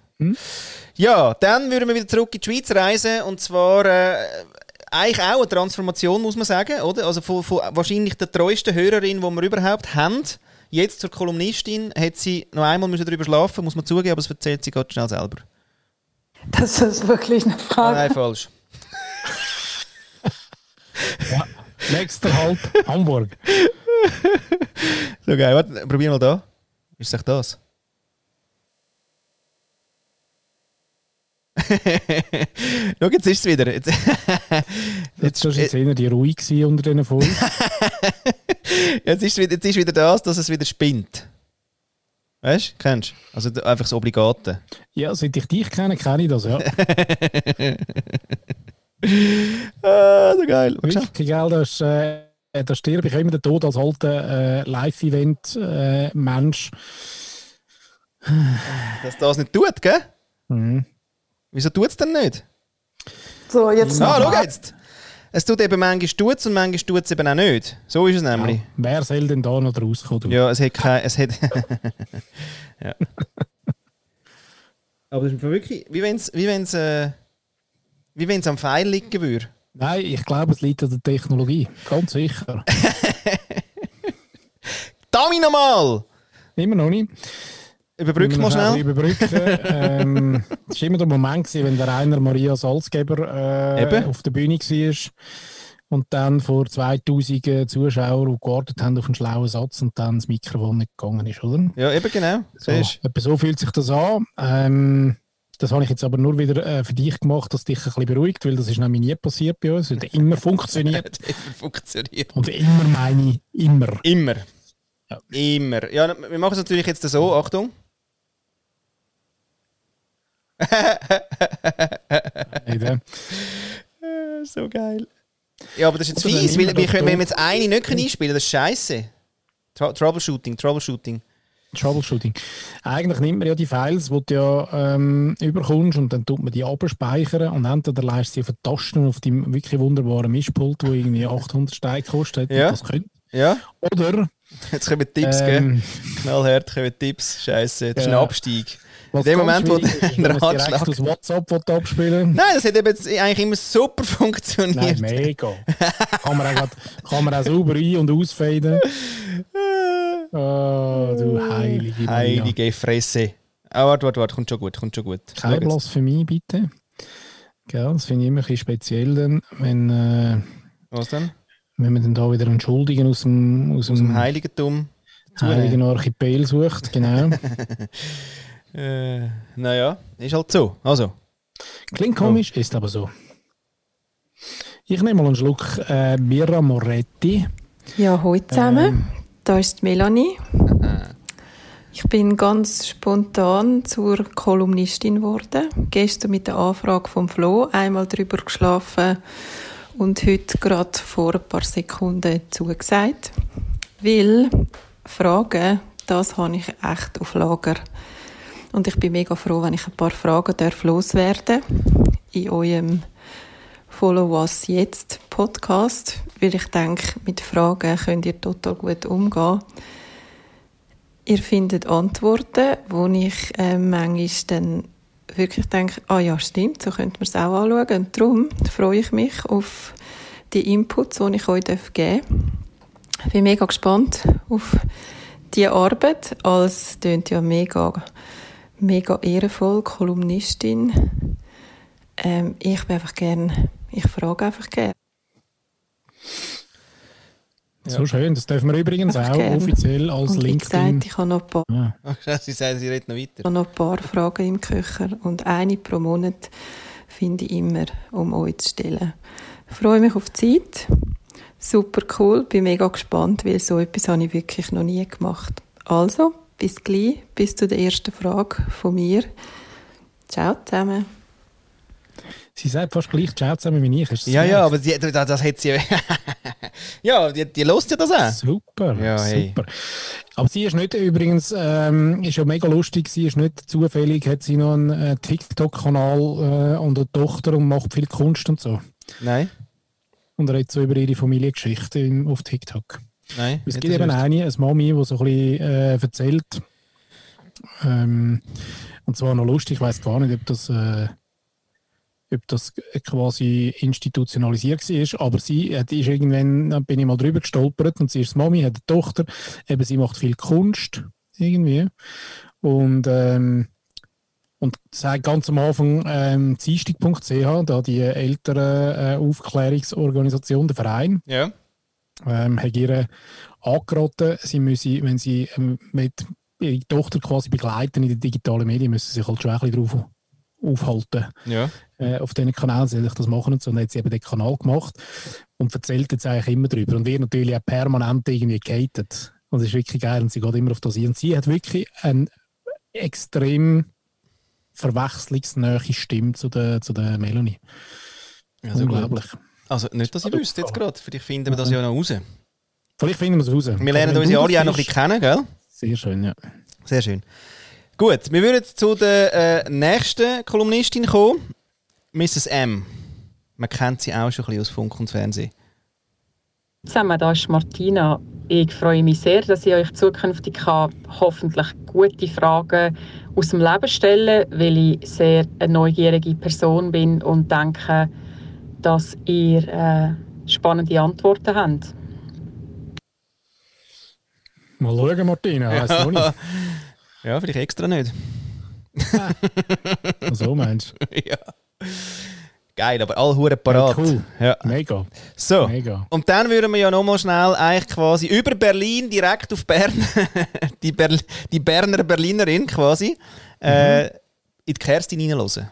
Ja, dann würden wir wieder zurück in die Schweiz reisen und zwar äh, eigentlich auch eine Transformation, muss man sagen, oder? Also von, von wahrscheinlich der treuesten Hörerin, die wir überhaupt haben, jetzt zur Kolumnistin, hat sie noch einmal müssen darüber schlafen, muss man zugeben, aber das erzählt sie gerade schnell selber. Das ist wirklich eine Ah, Frage. nein, falsch. Nächster Halt, Hamburg. So geil, warte, probier mal da. Ist es das? Schau, jetzt ist es wieder. Jetzt, Jetzt war jetzt eher die ruhig gewesen unter diesen Folgen. Jetzt ist, wieder, jetzt ist wieder das, dass es wieder spinnt. Weißt du? Kennst du? Also einfach das Obligate. Ja, seit ich dich kenne, kenne ich das, ja. Ah, so geil. Wirklich, gell, das, äh, da stirb ich immer den Tod als alter äh, Live-Event-Mensch. Dass das nicht tut, gell? Mhm. Wieso tut es denn nicht? So, jetzt Ah, noch schau jetzt! Es tut eben manchmal tut's und manchmal tut es eben auch nicht. So ist es nämlich. Ja, wer soll denn da noch rauskommen? Ja, es hat kein. Es hat ja. Aber das ist wirklich. Wie wenn es wie wenn's, äh, wie wenn's am Pfeil liegen würde. Nein, ich glaube, es liegt an der Technologie. Ganz sicher. Dami nochmal! Immer noch nicht. Überbrück mal schnell. Überbrücken. ähm, das war immer der Moment, gewesen, wenn der Rainer Maria Salzgeber äh, auf der Bühne war und dann vor 2000 Zuschauern, die gewartet haben auf einen schlauen Satz und dann das Mikrofon nicht gegangen ist, oder? Ja, eben genau. So. Etwa so fühlt sich das an. Ähm, das habe ich jetzt aber nur wieder äh, für dich gemacht, dass dich ein bisschen beruhigt, weil das ist nämlich nie passiert bei uns. Es hat immer funktioniert. Funktioniert. Und immer meine ich, immer. Immer. Ja. Immer. Ja, wir machen es natürlich jetzt so. Achtung. Äh? So geil. Ja, aber das ist jetzt Oder dann fies, weil wir können wir jetzt eine nicht einspielen. Das ist scheiße. Tr Troubleshooting, Troubleshooting. Troubleshooting. Eigentlich nimmt man ja die Files, die du ja ähm, überkommst und dann tut man die abspeichern und entweder leist sie auf eine Tasten auf deinem wirklich wunderbaren Mischpult, wo irgendwie 800 Steine kostet. Ja. Das. Ja, Oder jetzt kommen Tipps, gell? ähm, Knallhart kommen Tipps. Scheiße, das ist ein Ja. Abstieg. Was In dem Moment, wo der Ratschlag- aus WhatsApp abspielen Nein, das hat eben eigentlich immer super funktioniert. Nein, mega. kann, man auch grad, kann man auch sauber ein- und ausfaden. Oh, du heilige Maria. Heilige Fresse. Ah, warte, warte, warte, kommt schon gut, kommt schon gut. Kein jetzt. Blasphemie, bitte. Gell, das finde ich immer ein bisschen speziell, dann, wenn, äh, Was denn? wenn man dann da wieder einen Schuldigen aus dem, aus Aus dem dem Heiligentum. heiligen Archipel sucht. Genau. Äh, naja, ist halt so. Also. Klingt komisch, ist aber so. Ich nehme mal einen Schluck äh, Mira Moretti. Ja, hallo zusammen. Da ist Melanie. Ich bin ganz spontan zur Kolumnistin geworden. Gestern mit der Anfrage vom Flo einmal drüber geschlafen und heute gerade vor ein paar Sekunden zugesagt. Weil Fragen, das habe ich echt auf Lager. Und ich bin mega froh, wenn ich ein paar Fragen darf loswerden in eurem Follow Was Jetzt Podcast, weil ich denke, mit Fragen könnt ihr total gut umgehen. Ihr findet Antworten, wo ich äh, manchmal dann wirklich denke, ah ja, stimmt, so könnte man es auch anschauen. Und darum freue ich mich auf die Inputs, die ich euch geben darf. Ich bin mega gespannt auf die Arbeit. Als tönt ja mega, mega ehrenvoll, Kolumnistin. Ähm, ich bin einfach gern, ich frage einfach gerne. So schön, das dürfen wir übrigens Einfach auch gern. offiziell als Und LinkedIn. gesagt, ich habe noch ein paar Ach, sie sagen, sie reden noch Ich weiter. habe noch ein paar Fragen im Köcher und eine pro Monat finde ich immer, um euch zu stellen. Ich freue mich auf die Zeit. Super cool, bin mega gespannt, weil so etwas habe ich wirklich noch nie gemacht. Also, bis gleich, bis zu der ersten Frage von mir. Ciao zusammen. Sie sagt fast gleich Ciao zusammen wie ich. Ist das Ja, so? ja, aber die, das, das hat sie. ja, die, die lost ja das auch. Super, Ja, hey. super. Aber sie ist nicht übrigens, ähm, ist ja mega lustig, sie ist nicht zufällig, hat sie noch einen äh, TikTok-Kanal äh, und eine Tochter und macht viel Kunst und so. Nein, Und redet so über ihre Familiengeschichte auf TikTok. Nein. Es gibt eben eine, eine Mami, die so ein bisschen äh, erzählt. Ähm, und zwar noch lustig, ich weiß gar nicht, ob das, äh, ob das quasi institutionalisiert war, aber sie hat, ist irgendwann, da bin ich mal drüber gestolpert und sie ist Mami, hat eine Tochter, eben sie macht viel Kunst irgendwie und ähm, und sagt ganz am Anfang ähm, ziestig.ch, da die ältere äh, Aufklärungsorganisation, der Verein, Ja. Ähm, hat ihr angeraten, sie müsse, wenn sie ähm, mit ihre Tochter quasi begleiten in den digitalen Medien, müssen sie sich halt schon ein bisschen drauf aufhalten. Ja. Äh, auf diesen Kanälen soll ich das machen und so. Und dann hat sie eben den Kanal gemacht und erzählt jetzt eigentlich immer drüber. Und wird natürlich auch permanent irgendwie gehatet. Und das ist wirklich geil und sie geht immer auf das ein. Und sie hat wirklich eine extrem verwechslungsnähe Stimme zu der, zu der Melanie. Also gut. Also nicht, dass ich wüsste jetzt gerade. Vielleicht finden wir das ja noch raus. Vielleicht finden wir es raus. Wir lernen unsere du alle auch noch ein bisschen kennen, gell? Sehr schön, ja. Sehr schön. Gut, wir würden zu der äh, nächsten Kolumnistin kommen. Mrs. M. Man kennt sie auch schon ein bisschen aus Funk und Fernsehen. Zusammen, da ist Martina. Ich freue mich sehr, dass ich euch zukünftig kann, hoffentlich gute Fragen aus dem Leben stellen weil ich sehr eine neugierige Person bin und denke, dass ihr äh, spannende Antworten habt. Mal schauen, Martina, weiss noch nicht. Ja, vielleicht extra nicht. so meinst du? ja. Geil, aber alle Huren parat. Ja, cool. Ja. Mega, So. mega. Und dann würden wir ja nochmal schnell eigentlich quasi über Berlin direkt auf Bern, die, Berl die Berner Berlinerin quasi, äh, in die Kerstin reinhören.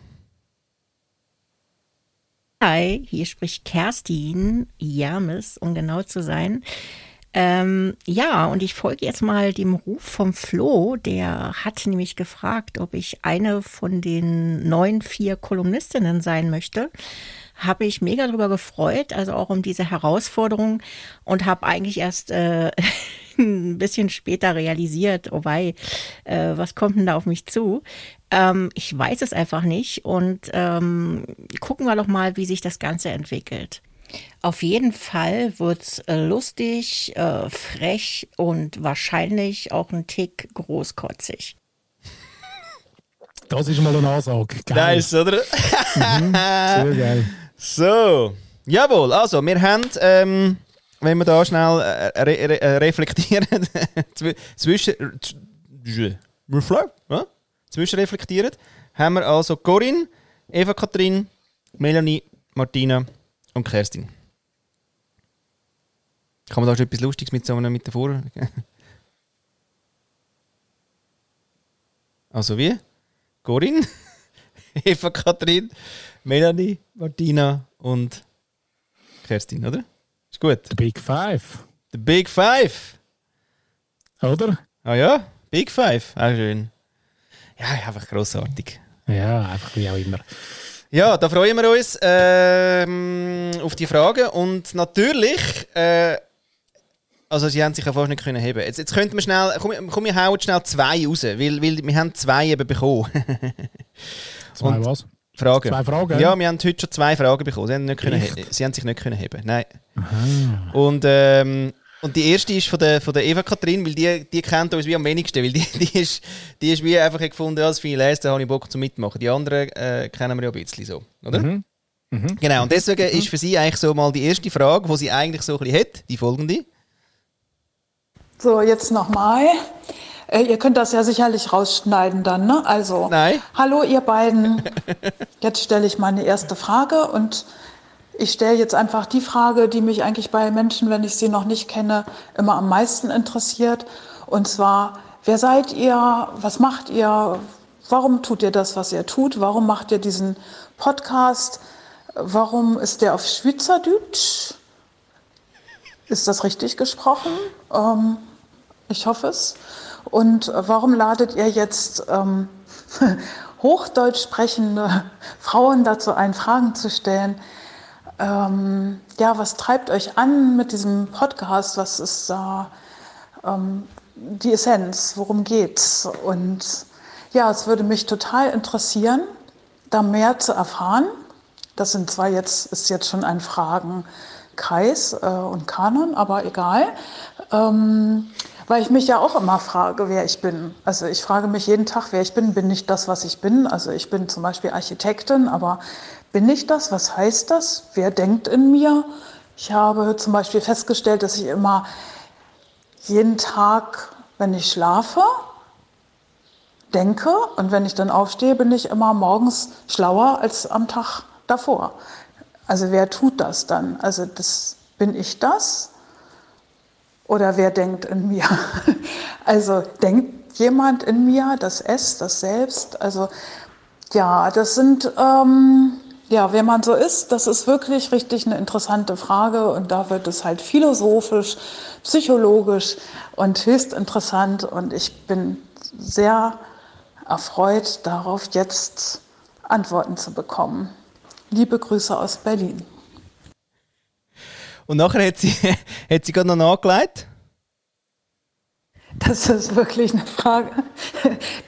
Hi, hier spricht Kerstin James, um genau zu sein. Ähm, ja, und ich folge jetzt mal dem Ruf vom Flo. Der hat nämlich gefragt, ob ich eine von den neuen vier Kolumnistinnen sein möchte. Habe ich mega drüber gefreut, also auch um diese Herausforderung und habe eigentlich erst äh, ein bisschen später realisiert, oh wei, äh, was kommt denn da auf mich zu? Ähm, ich weiß es einfach nicht und ähm, gucken wir doch mal, wie sich das Ganze entwickelt. Auf jeden Fall wird's äh, lustig, äh, frech und wahrscheinlich auch ein Tick großkotzig. Das ist mal eine Ansage. Geil. Nice, oder? Sehr geil. So, jawohl, also wir haben, ähm, wenn wir da schnell äh, re re äh, reflektieren, zw- zwischen, zw- ja? zwischenreflektieren, haben wir also Corinne, Eva Katrin, Melanie, Martina und Kerstin. Kann man da schon etwas Lustiges mit so einem mit davor? Also wie? Corinne, Eva Katrin, Melanie, Martina und Kerstin, oder? Ist gut. The Big Five, The Big Five. oder? Ah ja, Big Five, auch schön. Ja, einfach grossartig. Ja, einfach wie auch immer. Ja, da freuen wir uns ähm, auf die Fragen und natürlich, äh, also sie haben sich ja fast nicht können heben. Jetzt, jetzt könnten wir schnell, komm, komm wir hauen schnell zwei raus, weil, weil wir haben zwei eben bekommen. Zwei Und- was? Fragen. Zwei Fragen? Ja, wir haben heute schon zwei Fragen bekommen. Sie haben, nicht können, sie haben sich nicht können heben. Nein. Und, ähm, und die erste ist von der, von der Eva Kathrin, weil die, die kennt uns wie am wenigsten, weil die, die, ist, die ist wie einfach gefunden, ja, das viel lesen, da habe ich Bock zu mitmachen. Die anderen äh, kennen wir ja ein bisschen so, oder? Mhm. Genau, und deswegen ist für sie eigentlich so mal die erste Frage, die sie eigentlich so ein bisschen hat, die folgende. So, jetzt nochmal. Äh, ihr könnt das ja sicherlich rausschneiden dann, ne? Also, Nein. hallo ihr beiden. Jetzt stelle ich meine erste Frage und ich stelle jetzt einfach die Frage, die mich eigentlich bei Menschen, wenn ich sie noch nicht kenne, immer am meisten interessiert. Und zwar, wer seid ihr? Was macht ihr? Warum tut ihr das, was ihr tut? Warum macht ihr diesen Podcast? Warum ist der auf Schweizerdeutsch? Ist das richtig gesprochen? Ähm, ich hoffe es. Und warum ladet ihr jetzt ähm, Hochdeutsch sprechende Frauen dazu ein, Fragen zu stellen? Ähm, ja, was treibt euch an mit diesem Podcast? Was ist da ähm, die Essenz? Worum geht's? Und ja, es würde mich total interessieren, da mehr zu erfahren. Das sind zwar jetzt, ist jetzt schon ein Fragenkreis äh, und Kanon, aber egal. Ähm, weil ich mich ja auch immer frage, wer ich bin. Also ich frage mich jeden Tag, wer ich bin. Bin ich das, was ich bin? Also ich bin zum Beispiel Architektin, aber bin ich das? Was heißt das? Wer denkt in mir? Ich habe zum Beispiel festgestellt, dass ich immer jeden Tag, wenn ich schlafe, denke und wenn ich dann aufstehe, bin ich immer morgens schlauer als am Tag davor. Also wer tut das dann? Also das bin ich das oder wer denkt in mir? Also denkt jemand in mir das Es, das Selbst? Also ja, das sind ähm, ja, wer man so ist, das ist wirklich richtig eine interessante Frage und da wird es halt philosophisch, psychologisch und höchst interessant und ich bin sehr erfreut darauf, jetzt Antworten zu bekommen. Liebe Grüße aus Berlin. Und nachher hat sie, hat sie gerade noch nachgelegt. Das ist wirklich eine Frage,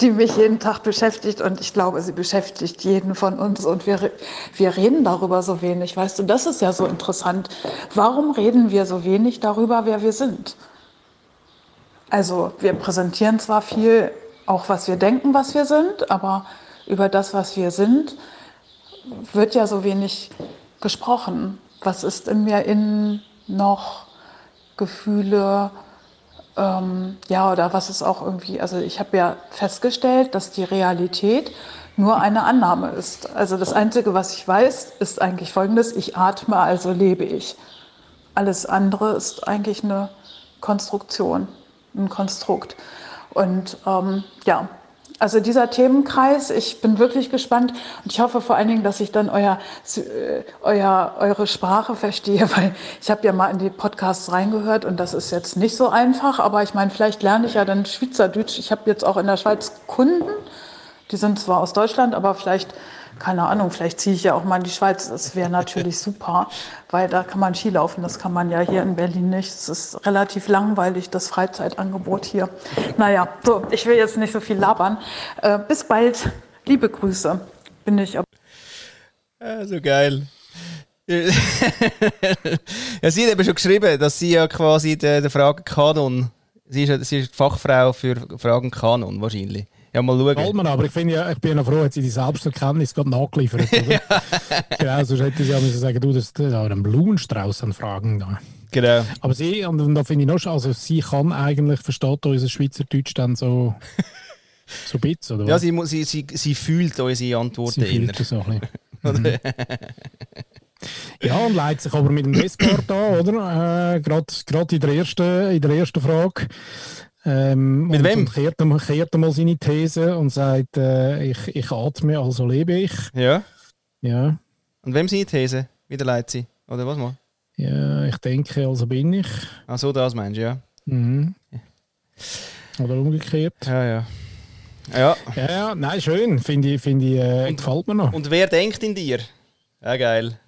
die mich jeden Tag beschäftigt und ich glaube, sie beschäftigt jeden von uns und wir, wir reden darüber so wenig. Weißt du, das ist ja so interessant. Warum reden wir so wenig darüber, wer wir sind? Also wir präsentieren zwar viel, auch was wir denken, was wir sind, aber über das, was wir sind, wird ja so wenig gesprochen. Was ist in mir innen noch? Gefühle, ähm, ja, oder was ist auch irgendwie, also ich habe ja festgestellt, dass die Realität nur eine Annahme ist. Also das Einzige, was ich weiß, ist eigentlich Folgendes, ich atme, also lebe ich. Alles andere ist eigentlich eine Konstruktion, ein Konstrukt. Und ähm, ja, also dieser Themenkreis, ich bin wirklich gespannt und ich hoffe vor allen Dingen, dass ich dann euer, äh, euer, eure Sprache verstehe, weil ich habe ja mal in die Podcasts reingehört und das ist jetzt nicht so einfach, aber ich meine, vielleicht lerne ich ja dann Schweizerdeutsch. Ich habe jetzt auch in der Schweiz Kunden, die sind zwar aus Deutschland, aber vielleicht, keine Ahnung, vielleicht ziehe ich ja auch mal in die Schweiz. Das wäre natürlich super, weil da kann man Ski laufen. Das kann man ja hier in Berlin nicht. Es ist relativ langweilig, das Freizeitangebot hier. Naja, so, ich will jetzt nicht so viel labern. Äh, bis bald. Liebe Grüße. Bin ich. Ja, so geil. ja, sie hat eben schon geschrieben, dass sie ja quasi der, der Fragenkanon, sie ist, sie ist die Fachfrau für Fragenkanon wahrscheinlich. Ja, mal schauen. Goldman, aber ich, finde ja, ich bin ja froh, dass sie die Selbsterkenntnis gerade nachgeliefert oder? Genau, sonst hätte sie ja müssen sagen, du, das ist ja ein Blumenstrauß an Fragen da. Genau. Aber sie, und, da finde ich noch, schon, also sie kann eigentlich, versteht unser Schweizerdeutsch dann so, so ein bisschen, oder Ja, sie, sie, sie, sie fühlt unsere Antworten Sie inner. fühlt das so ein bisschen. Mhm. Ja, und leitet sich aber mit dem Westpart an, oder? Äh, Gerade in, der ersten- in der ersten Frage. Ähm, Mit und, wem? Und kehrt, kehrt einmal seine These und sagt, äh, ich, ich atme, also lebe ich. Ja. Ja. Und wem seine These? Wieder leitet sie? Oder was mal? ja, ich denke, also bin ich. Ach so, das meinst du, ja. Mhm. Oder umgekehrt. Ja, ja. Ja. Ja, ja, nein, schön. Finde ich, finde ich äh, gefällt mir noch. Und wer denkt in dir? Ja, geil.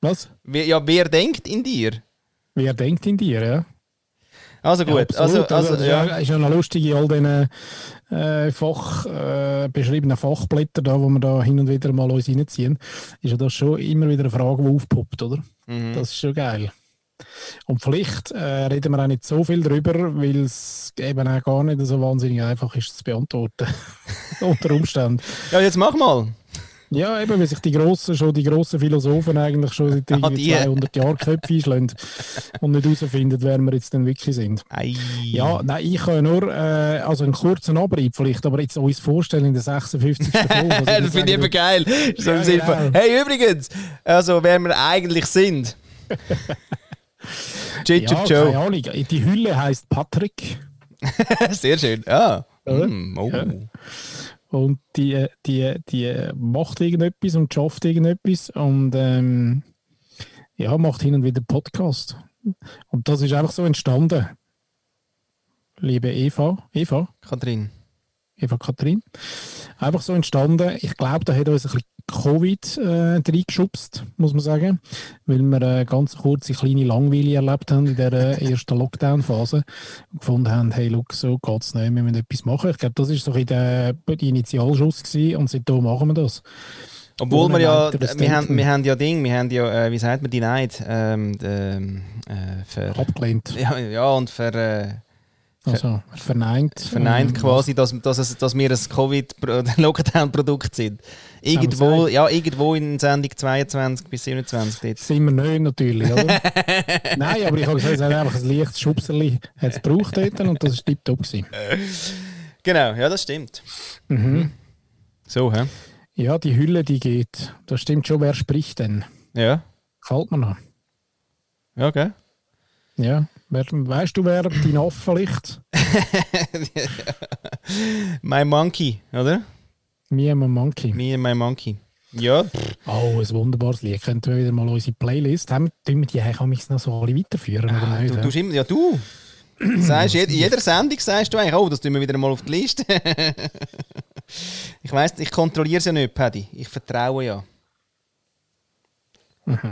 Was? Wer, ja, wer denkt in dir? Wer denkt in dir, ja? Also gut, Ja, also, absolut. also Also, ja. ja, ist ja noch lustig in all diesen äh, Fach, äh, beschriebenen Fachblättern, da, wo wir da hin und wieder mal uns reinziehen, ist ja das schon immer wieder eine Frage, die aufpoppt, oder? Mhm. Das ist schon geil. Und vielleicht äh, reden wir auch nicht so viel drüber, weil es eben auch gar nicht so wahnsinnig einfach ist zu beantworten. Unter Umständen. ja, jetzt mach mal. Ja, eben, weil sich die grossen, schon die grossen Philosophen eigentlich schon seit die. 200 Jahren Köpfe einschlagen und nicht herausfinden, wer wir jetzt denn wirklich sind. Ei. Ja, nein, ich kann nur, äh, also einen kurzen Abrieb vielleicht, aber jetzt uns vorstellen in der 56. Folge. also das finde ich eben geil. So im Ja, genau. hey, übrigens, also wer wir eigentlich sind. Chit Ja, Chit keine Joe. Ahnung. Die Hülle heißt Patrick Sehr schön. Ja. Oder? Mm, oh. Ja. Und die, die, die macht irgendetwas und schafft irgendetwas und ähm, ja, macht hin und wieder Podcast. Und das ist einfach so entstanden. Liebe Eva, Eva, Kathrin. Eva Kathrin. Einfach so entstanden. Ich glaube, da hat uns ein bisschen Covid äh, reingeschubst, muss man sagen, weil wir eine ganz kurze kleine Langweile erlebt haben in der äh, ersten Lockdown-Phase und gefunden haben, hey, look, so geht es nicht, wir müssen etwas machen. Ich glaube, das war so ein der, der Initialschuss gewesen, und seitdem machen wir das. Obwohl wir ja, wir haben, wir haben ja Ding, wir haben ja, äh, wie sagt man, die Neid, ähm, ähm, äh, ver, Abgelehnt. ja, ja, und ver, äh, Also verneint. verneint quasi, dass, dass, es, dass wir ein Covid-Lockdown-Produkt sind. Irgendwo, ja, irgendwo in Sendung 22 bis 27 dort. Sind wir nicht, natürlich, oder? Nein, aber ich habe gesagt, es hat einfach ein leichtes Schubserli hat es gebraucht dort und das war tiptop. gewesen. Genau, ja, das stimmt. Mhm. So, hä? Ja, die Hülle, die geht. Das stimmt schon, wer spricht denn? Ja, Gefällt mir noch. ja, okay. Ja, wer, weißt du, wer dein Affe vielleicht? My Monkey, oder? Me and my Monkey. Me and My Monkey. Ja, Oh, ein wunderbares Lied. Könnten wir wieder mal unsere Playlist haben? Tun wir die eigentlich noch so alle weiterführen? oder nicht, du, tust immer, ja, du. sagst, jed- in jeder Sendung sagst du eigentlich, oh, das tun wir wieder mal auf die Liste. ich weiss, ich kontrolliere es ja nicht, Paddy. Ich vertraue ja.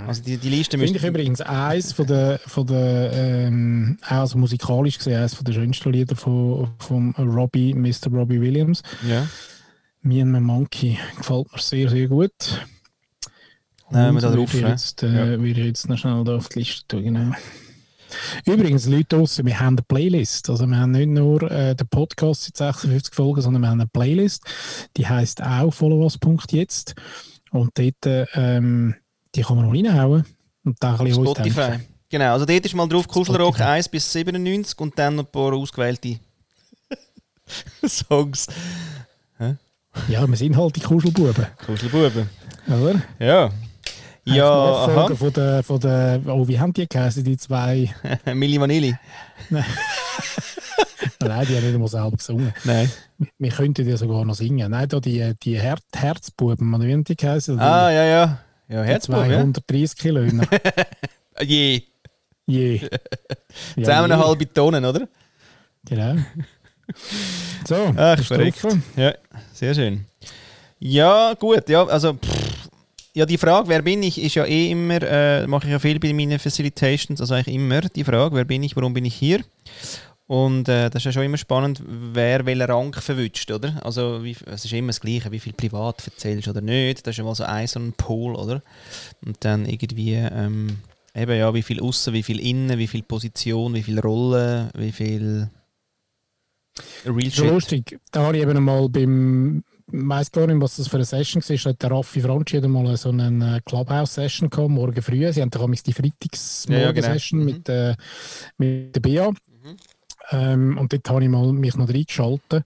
Also die, die Liste Finde ich übrigens eins von der, von der ähm, also musikalisch gesehen, eines von der schönsten Lieder von, von Robbie, Mr. Robbie Williams. Ja. Me and my Monkey gefällt mir sehr, sehr gut. Nehmen wir da drauf, würde jetzt, äh, würde ich jetzt noch schnell da auf die Liste tun. Genau. Übrigens, Leute draussen, wir haben eine Playlist. Also wir haben nicht nur äh, den Podcast seit 56 Folgen, sondern wir haben eine Playlist. Die heisst auch followers.jetzt. Und dort, äh, ähm, die kann man noch reinhauen. Und dann ein bisschen Spotify. Genau, also dort ist mal drauf Kuschelrock Spotify. 1 bis 97 und dann noch ein paar ausgewählte Songs. Ja, wir sind halt die Kuschelbuben, Kuschelbuben. oder? Ja. Ja, aha. Von der, von der, oh, wie haben die geheißen, die zwei? Milli Vanilli. Nein, die haben nicht einmal selber gesungen. Nein. Wir könnten ja sogar noch singen. Nein, da die, die Her Herzbuben, wie haben die geheißen? Die, Ah, ja, ja. Ja, die Herzbub, ja. 230 Kilo. Je. Je. Ja, Zusammen eine halbe Tonne, oder? Genau. So, Ach, verrückt. Ja, sehr schön. Ja, gut, ja, also pff, ja, die Frage, wer bin ich, ist ja eh immer, äh, mache ich ja viel bei meinen Facilitations, also eigentlich immer die Frage, wer bin ich, warum bin ich hier? Und äh, das ist ja schon immer spannend, wer welchen Rang verwünscht, oder? Also wie, es ist immer das Gleiche, wie viel privat erzählst oder nicht. Das ist ja mal so ein so ein Pol, oder? Und dann irgendwie ähm, eben ja, wie viel außen, wie viel innen, wie viel Position, wie viel Rolle, wie viel Real Shit. lustig. Da habe ich eben mal beim, ich weiss gar nicht, was das für eine Session war, hat der Raffi Franchi hat mal so eine äh, Clubhouse-Session gehabt, morgen früh. Sie haben amigs die Ja, ja, Freitags-Morgen-Session genau. mit, äh, mit der Bea. Ähm, und dort habe ich mal mich noch reingeschaltet.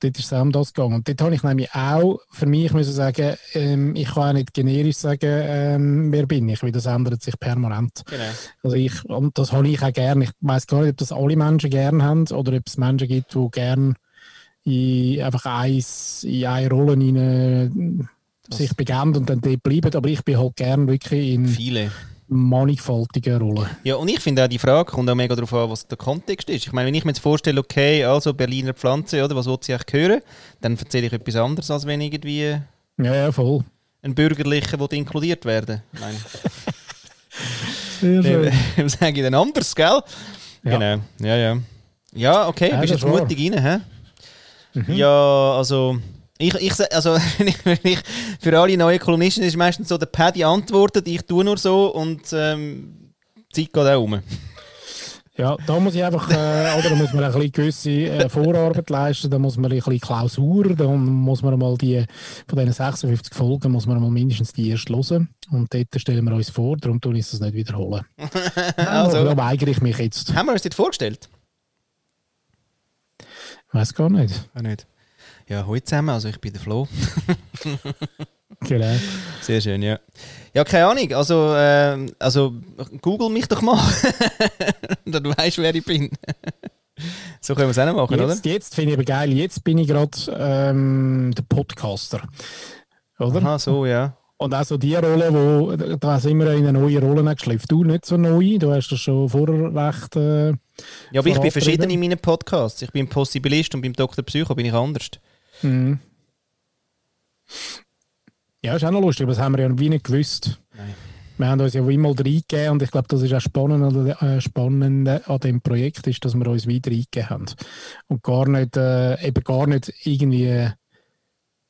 Dort ist es auch um das gegangen. Und dort habe ich nämlich auch für mich müssen sagen, ähm, ich kann auch nicht generisch sagen, ähm, wer bin ich, weil das ändert sich permanent. Genau. Also ich, und das habe ich auch gerne. Ich weiß gar nicht, ob das alle Menschen gerne haben oder ob es Menschen gibt, die gerne in einfach eins, in eine Rolle rein, sich begeben und dann dort bleiben. Aber ich bin halt gerne wirklich in, Viele. Mannigfaltigen Rollen. Ja, und ich finde auch, die Frage kommt auch mega darauf an, was der Kontext ist. Ich meine, wenn ich mir jetzt vorstelle, okay, also Berliner Pflanze, oder, was will sie eigentlich hören, dann erzähle ich etwas anderes, als wenn irgendwie Ja, ja, voll. ein Bürgerlicher will inkludiert werden. Meine, Sehr schön. Wem sage ich denn anders, gell? Ja. Genau, ja, ja. Ja, okay, Ja, bist jetzt mutig rein, hä? Ja, also... Ich, ich, also, ich, für alle neuen Kolumnisten ist meistens so, der Paddy antwortet, ich tue nur so und ähm, die Zeit geht auch um. Ja, da muss ich einfach, äh, oder da muss man ein bisschen gewisse äh, Vorarbeit leisten, da muss man ein bisschen Klausur, dann muss man mal die, von diesen 56 Folgen muss man mal mindestens die erste hören und dort stellen wir uns vor, darum tue ich es nicht wiederholen. Also. Da weigere ich mich jetzt. Haben wir uns das vorgestellt? Ich weiß gar nicht. Auch nicht. Ja, heute zusammen, also ich bin der Flo. Genau. Sehr schön, ja. Ja, keine Ahnung, also, ähm, also google mich doch mal. Dann weißt du, wer ich bin. so können wir es auch noch machen, Jetzt, jetzt finde ich aber geil, jetzt bin ich gerade ähm, der Podcaster. Oder? oder? Aha, so, ja. Und auch so die Rolle, wo, da sind wir in eine neue Rolle geschliffen. Du nicht so neu, du hast das schon vorher recht. Äh, Ja, aber ich bin verschieden in meinen Podcasts. Ich bin Possibilist und beim Dr. Psycho bin ich anders. Mhm. Ja, ist auch noch lustig, aber das haben wir ja wie nicht gewusst. Nein. Wir haben uns ja wie mal reingegeben und ich glaube, das ist auch spannend, an äh, spannend an dem Projekt, ist, dass wir uns wieder reingegeben haben. Und gar nicht, äh, eben gar nicht irgendwie, äh,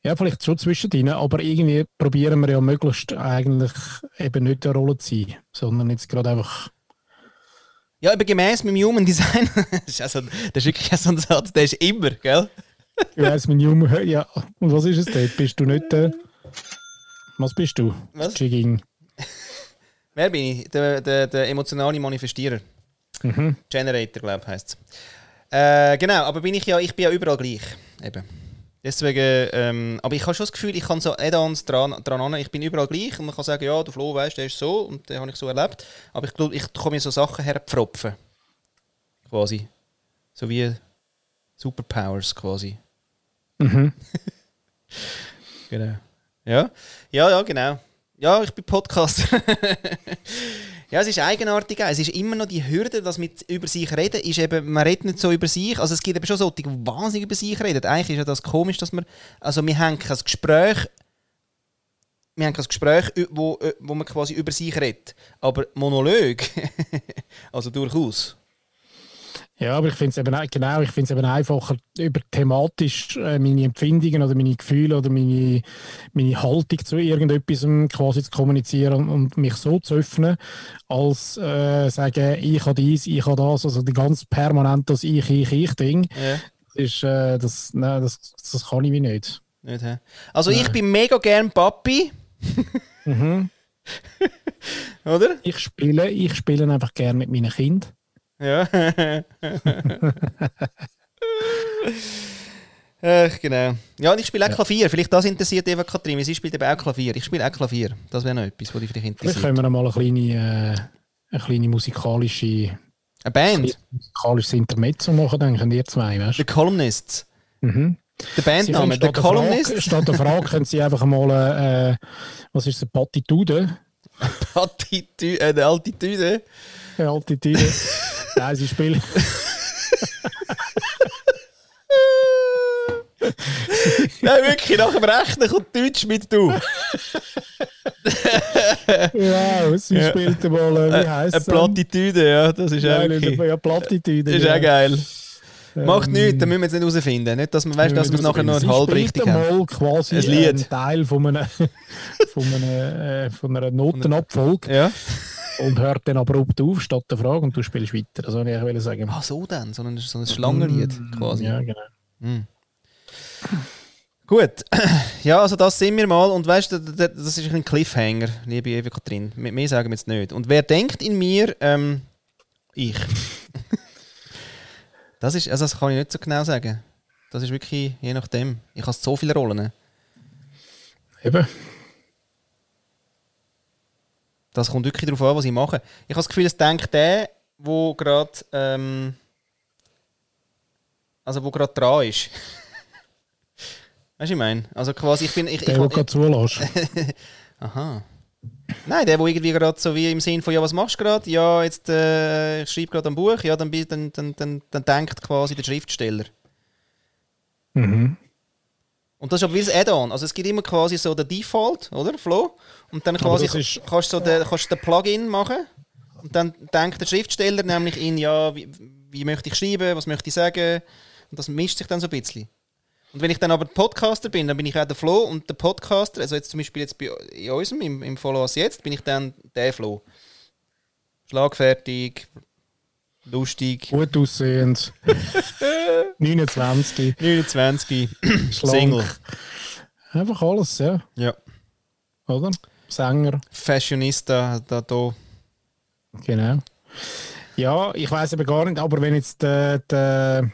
ja, vielleicht schon zwischendrin, aber irgendwie probieren wir ja möglichst eigentlich eben nicht eine Rolle zu sein, sondern jetzt gerade einfach, Ja, aber gemäß meinem Human Design, das, ist also, das ist wirklich so ein Satz, der ist immer, gell? Ich weiss, mein Junge, ja, und was ist es dort? Bist du nicht, äh, was bist du? Was? Jigging. Wer bin ich? Der, der, der emotionale Manifestierer. Mhm. Generator, glaube ich, heisst es. Äh, genau, aber bin ich ja, ich bin ja überall gleich. Eben. Deswegen, ähm, aber ich habe schon das Gefühl, ich kann so Add-ons dran, dran an, ich bin überall gleich und man kann sagen, ja, der Flo, weißt, der ist so und den habe ich so erlebt. Aber ich glaube, ich komme mir so Sachen herpfropfen. Quasi. So wie Superpowers quasi. Mhm. Genau. Ja, ja, ja, genau. Ja, ich bin Podcaster. ja, es ist eigenartig. Es ist immer noch die Hürde, dass wir über sich reden, ist eben, man redet nicht so über sich. Also es gibt eben schon so, die wahnsinnig über sich reden. Eigentlich ist ja das komisch, dass man, also wir haben kein Gespräch, wir haben kein Gespräch, wo, wo man quasi über sich redet. Aber Monolog, also durchaus. Ja, aber ich finde es eben, genau, ich finde es eben einfacher, über thematisch äh, meine Empfindungen oder meine Gefühle oder meine, meine Haltung zu irgendetwas ähm, quasi zu kommunizieren und, mich so zu öffnen, als äh, sagen, ich habe dies, ich habe das, also die ganz permanent das Ich, ich, ich Ding, Ja. das ist, äh, das, nein, das, das kann ich wie nicht. Nicht, hä? Also ich bin mega gern Papi, Mhm. oder? Ich spiele, ich spiele einfach gerne mit meinen Kindern. Ja. Ach, genau. Ja, und ich spiele auch Klavier. Vielleicht das interessiert Eva Katrin, sie spielt eben auch Klavier. Ich spiele auch Klavier. Das wäre noch etwas, was dich vielleicht Vielleicht interessiert. können wir mal eine kleine, äh, eine kleine musikalische, Eine Band. musikalisches Intermezzo machen, denken ihr zwei, weißt The Columnists. Mhm. Der Bandname, der Frage- Columnists. Statt der Frage können Sie einfach mal, äh, was ist eine Partitude? Attitüde, äh, eine Altitude. Eine Altitude. Nein, Sie spielen. Nein, wirklich, nach dem Rechnen kommt Deutsch mit du. wow, Sie Ja. spielt mal, äh, wie heisst Eine es? Plattitüde, ja, das ist auch Nein, wirklich... ja, Plattitude. Das ist ja. auch geil. Macht Ähm, nichts, dann müssen wir es nicht herausfinden. Nicht, dass man weißt, dass wir es nachher noch halb richtig haben. mal quasi Ein Lied. einen Teil von, einem, von, einem, äh, von einer Notenabfolge Ja. Und hört dann abrupt auf, statt der Frage, und du spielst weiter. Das wollte ich eigentlich sagen. Ah, so dann, so ein, so ein Schlangenlied quasi. Ja, genau. Gut, ja, also das sind wir mal. Und weißt du, das ist ein Cliffhanger, liebe Eva Katrin. Mit mir sagen wir jetzt nicht. Und wer denkt in mir, ähm, ich. das ist, also das kann ich nicht so genau sagen. Das ist wirklich je nachdem. Ich habe so viele Rollen. Eben. Das kommt wirklich darauf an, was ich mache. Ich habe das Gefühl, es denkt der, wo gerade ähm, also wo gerade dran ist. weißt du, ich meine? Also quasi, ich bin. Ich, ich, Der, der gerade zulässt. Aha. Nein, der, der irgendwie gerade so wie im Sinn von, ja, was machst du gerade? Ja, jetzt äh, ich schreibe gerade ein Buch. Ja, dann, dann, dann, dann, dann denkt quasi der Schriftsteller. Mhm. Und das ist aber wie ein Add-on. Also es gibt immer quasi so den Default, oder? Flow. Und dann quasi das ist- kannst du so den, kannst den Plugin machen. Und dann denkt der Schriftsteller nämlich in, ja, wie, wie möchte ich schreiben, was möchte ich sagen. Und das mischt sich dann so ein bisschen. Und wenn ich dann aber Podcaster bin, dann bin ich auch der Flow und der Podcaster, also jetzt zum Beispiel jetzt bei in unserem, im, im Follow Us jetzt, bin ich dann der Flow. Schlagfertig, lustig, Gut aussehend. 29. 29, Schlank. Single. Einfach alles, ja. Ja. Oder? Sänger. Fashionista, da, da. Genau. Ja, ich weiß aber gar nicht, aber wenn jetzt der, der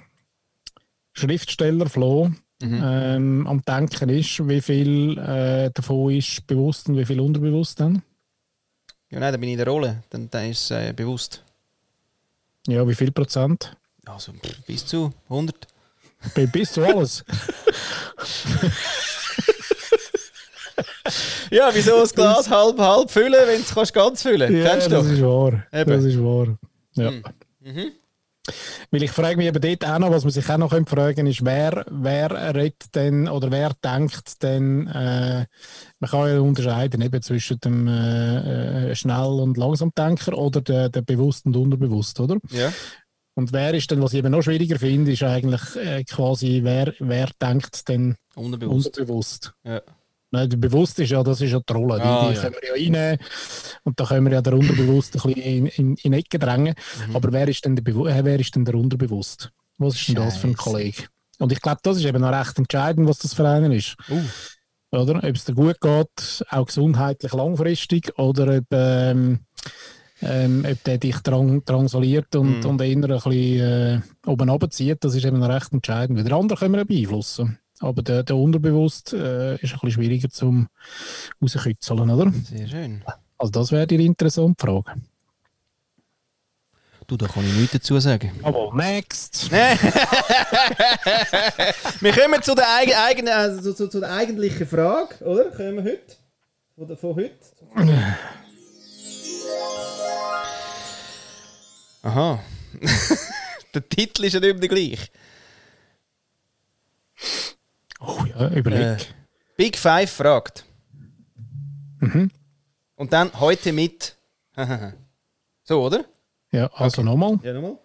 Schriftsteller Flo ähm, am Denken ist, wie viel äh, davon ist bewusst und wie viel unterbewusst dann? Ja, nein, dann bin ich in der Rolle. Dann, dann ist es äh, bewusst. Ja, wie viel Prozent? Also bis zu 100. Bi- Bis zu alles. Ja, wieso das Glas halb halb füllen, wenn du es kannst ganz füllen ja, Kennst du das doch? ist wahr. Eben. Das ist wahr. Ja. Mhm. Weil ich frage mich eben dort auch noch, was man sich auch noch könnte fragen ist, wer, wer redet denn oder wer denkt denn, äh, man kann ja unterscheiden eben zwischen dem äh, äh, Schnell- und Langsamdenker oder der, der bewusst und unterbewusst, oder? Ja. Und wer ist denn, was ich eben noch schwieriger finde, ist eigentlich äh, quasi, wer, wer denkt denn Unterbewusst. unterbewusst? Ja. Der bewusst ist ja, das ist ja die Rolle. Die, Ah, die ja. können wir ja reinnehmen und da können wir ja der Unterbewusst ein bisschen in, in, in Ecke drängen. Mhm. Aber wer ist, denn der Bewu- äh, wer ist denn der Unterbewusst? Was ist denn das für ein. Kollege? Und ich glaube, das ist eben noch recht entscheidend, was das für einen ist. Uh. Oder? Ob es dir gut geht, auch gesundheitlich langfristig, oder ob, ähm, ähm, ob der dich drang, drangsaliert und, Mhm. und eher ein bisschen äh, oben runterzieht, das ist eben noch recht entscheidend. Weil der andere können wir beeinflussen. Aber der, der Unterbewusst äh, ist ein bisschen schwieriger zum rauskitzeln, oder? Sehr schön. Also das wäre die interessante Frage. Du, da kann ich nichts dazu sagen. Aber next! Wir kommen zu der, eigen, eigen, also zu, zu der eigentlichen Frage, oder? Kommen wir heute? Von, der, von heute? Aha. der Titel ist ja nicht mehr der gleiche. Oh ja, überleg. Äh, Big Five fragt. Mhm. Und dann heute mit. so, oder? Ja, also nochmal. Ja, nochmal.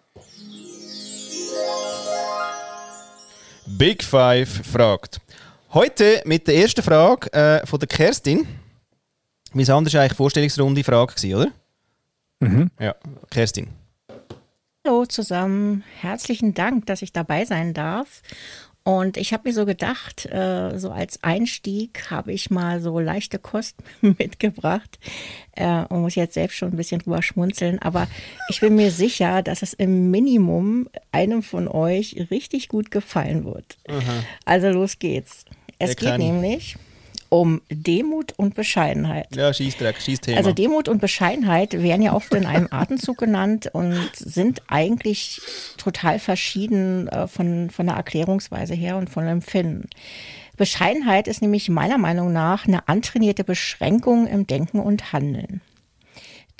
Big Five fragt. Heute mit der ersten Frage äh, von der Kerstin. Wie anders war eigentlich Vorstellungsrunde Frage, gewesen, oder? Mhm. Ja, Kerstin. Hallo zusammen, herzlichen Dank, dass ich dabei sein darf. Und ich habe mir so gedacht, äh, so als Einstieg habe ich mal so leichte Kost mitgebracht äh, und muss jetzt selbst schon ein bisschen drüber schmunzeln. Aber ich bin mir sicher, dass es im Minimum einem von euch richtig gut gefallen wird. Also los geht's. Es Der geht nämlich um Demut und Bescheidenheit. Ja, Schießdreck, Schießthema. Also Demut und Bescheidenheit werden ja oft in einem Atemzug genannt und sind eigentlich total verschieden äh, von, von der Erklärungsweise her und von dem Empfinden. Bescheidenheit ist nämlich meiner Meinung nach eine antrainierte Beschränkung im Denken und Handeln.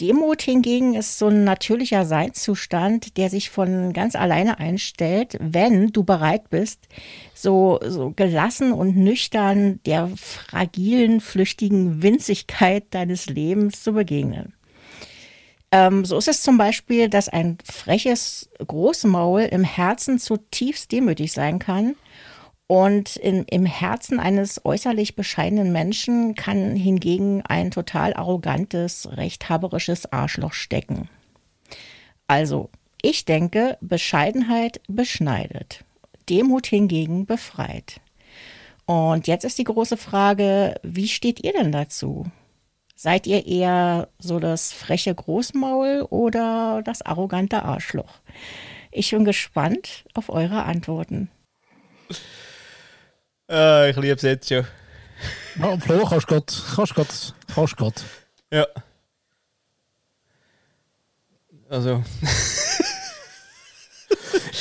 Demut hingegen ist so ein natürlicher Seinszustand, der sich von ganz alleine einstellt, wenn du bereit bist, so, so gelassen und nüchtern der fragilen, flüchtigen Winzigkeit deines Lebens zu begegnen. Ähm, so ist es zum Beispiel, dass ein freches Großmaul im Herzen zutiefst demütig sein kann und in, im Herzen eines äußerlich bescheidenen Menschen kann hingegen ein total arrogantes, rechthaberisches Arschloch stecken. Also, ich denke, Bescheidenheit beschneidet, Demut hingegen befreit. Und jetzt ist die große Frage, wie steht ihr denn dazu? Seid ihr eher so das freche Großmaul oder das arrogante Arschloch? Ich bin gespannt auf eure Antworten. Ah, ich liebe es jetzt schon. Ja, Flo, kannst du grad, kannst grad, kannst grad. Ja. Also,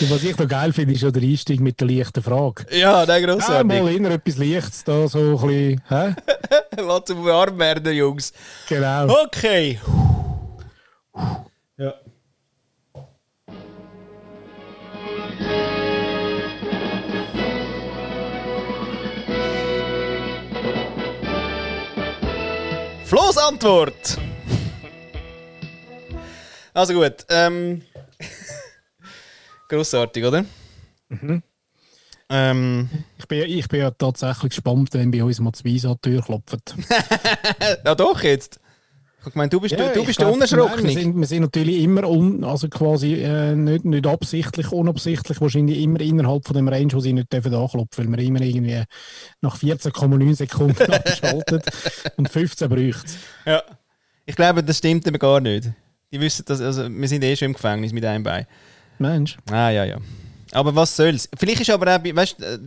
Was ich noch geil finde, ist schon der Einstieg mit der leichten Frage. Ja, der Ja, grossartig. mal inner etwas Leichtes da, so ein bisschen, hä? Lass zum warm werden, Jungs. Genau. Okay. Ja. Flo's Antwort. Also gut. Ähm. Grossartig, oder? Ähm. Ich bin, ich bin ja tatsächlich gespannt, wenn bei uns mal zwei die Tür klopft. Ja, doch, jetzt. Ich gemeint, du bist, Ja, du ich bist der Wir Unerschrockene. sind, wir sind natürlich immer, un, also quasi äh, nicht, nicht absichtlich, unabsichtlich, wahrscheinlich immer innerhalb von dem Range, wo sie nicht dürfen anklopfen, weil wir immer irgendwie nach 14,9 Sekunden abgeschaltet und 15 bräuchte. Ja. Ich glaube, das stimmt aber gar nicht. Die wissen das, also wir sind eh schon im Gefängnis mit einem Bein. Mensch. Ah, ja, ja. Aber was soll's? Vielleicht ist aber auch, bei- weißt, äh,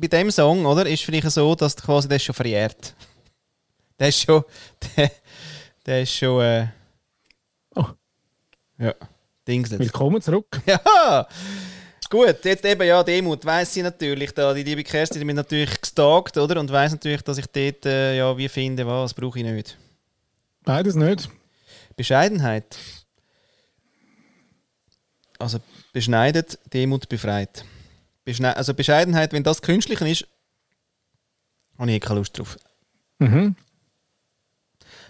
bei dem Song, oder, ist vielleicht so, dass quasi der ist schon verjährt. Der ist schon, der, der ist schon, äh, Oh. ja, Dingset. Willkommen zurück. Ja! Gut, jetzt eben ja, Demut weiss sie natürlich da. Die liebe Kerstin, die mich natürlich gestalkt, oder? Und weiss natürlich, dass ich dort, äh, ja, wie finde, was brauche ich nicht. Beides nicht. Bescheidenheit. Also beschneidet, Demut befreit. Beschne also Bescheidenheit, wenn das künstlich ist, habe ich eh keine Lust drauf. Mhm.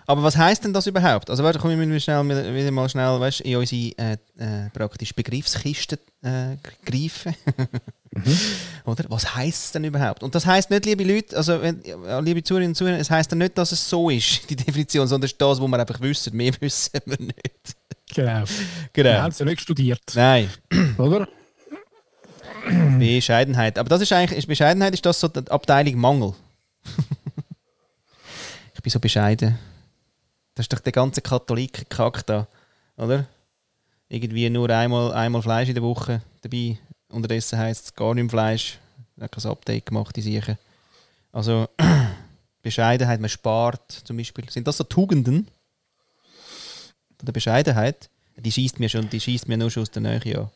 Aber was heißt denn das überhaupt? Also warte, komm, wir müssen schnell, wieder mal schnell weißt, in unsere äh, äh, praktisch Begriffskiste äh, greifen. Oder? Was heißt es denn überhaupt? Und das heißt nicht, liebe Leute, also wenn, ja, liebe Zuhörerinnen und Zuhörer, es heißt dann nicht, dass es so ist, die Definition, sondern es ist das, was wir einfach wissen. Mehr wissen wir nicht. Genau. Genau. Wir haben es ja nicht studiert, Nein. oder? Bescheidenheit. Aber das ist eigentlich, ist Bescheidenheit ist das so die Abteilung Mangel. ich bin so bescheiden. Das ist doch der ganze Katholiken-Kack da, oder? Irgendwie nur einmal, einmal Fleisch in der Woche dabei. Unterdessen heisst es gar nicht mehr Fleisch. Habe kein Update gemacht, die Sachen. Also, Bescheidenheit, man spart zum Beispiel. Sind das so Tugenden? Von der Bescheidenheit? Die schießt mir schon, die schießt mir nur schon aus der Nähe an.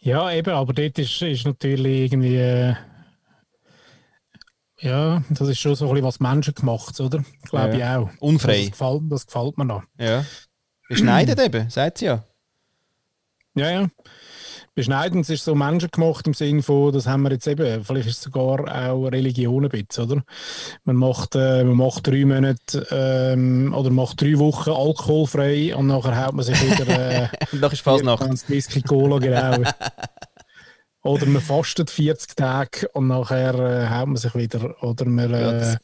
Ja, eben, aber dort ist, ist natürlich irgendwie. Äh, ja, das ist schon so ein bisschen was menschengemacht, oder? Glaube Ja. ich auch. Unfrei. Das gefällt, das gefällt mir noch. Ja. Beschneidet eben, sagt sie ja. Ja, ja. Beschneidend ist so menschengemacht im Sinne von, das haben wir jetzt eben, vielleicht ist es sogar auch Religion ein bisschen, oder? Man macht, äh, man macht drei Monate ähm, oder macht drei Wochen alkoholfrei und nachher haut man sich wieder äh, dann ist Fasnacht. 24 Whisky Cola, genau. Oder man fastet 40 Tage und nachher äh, haut man sich wieder. Oder man. Ja, Äh, das-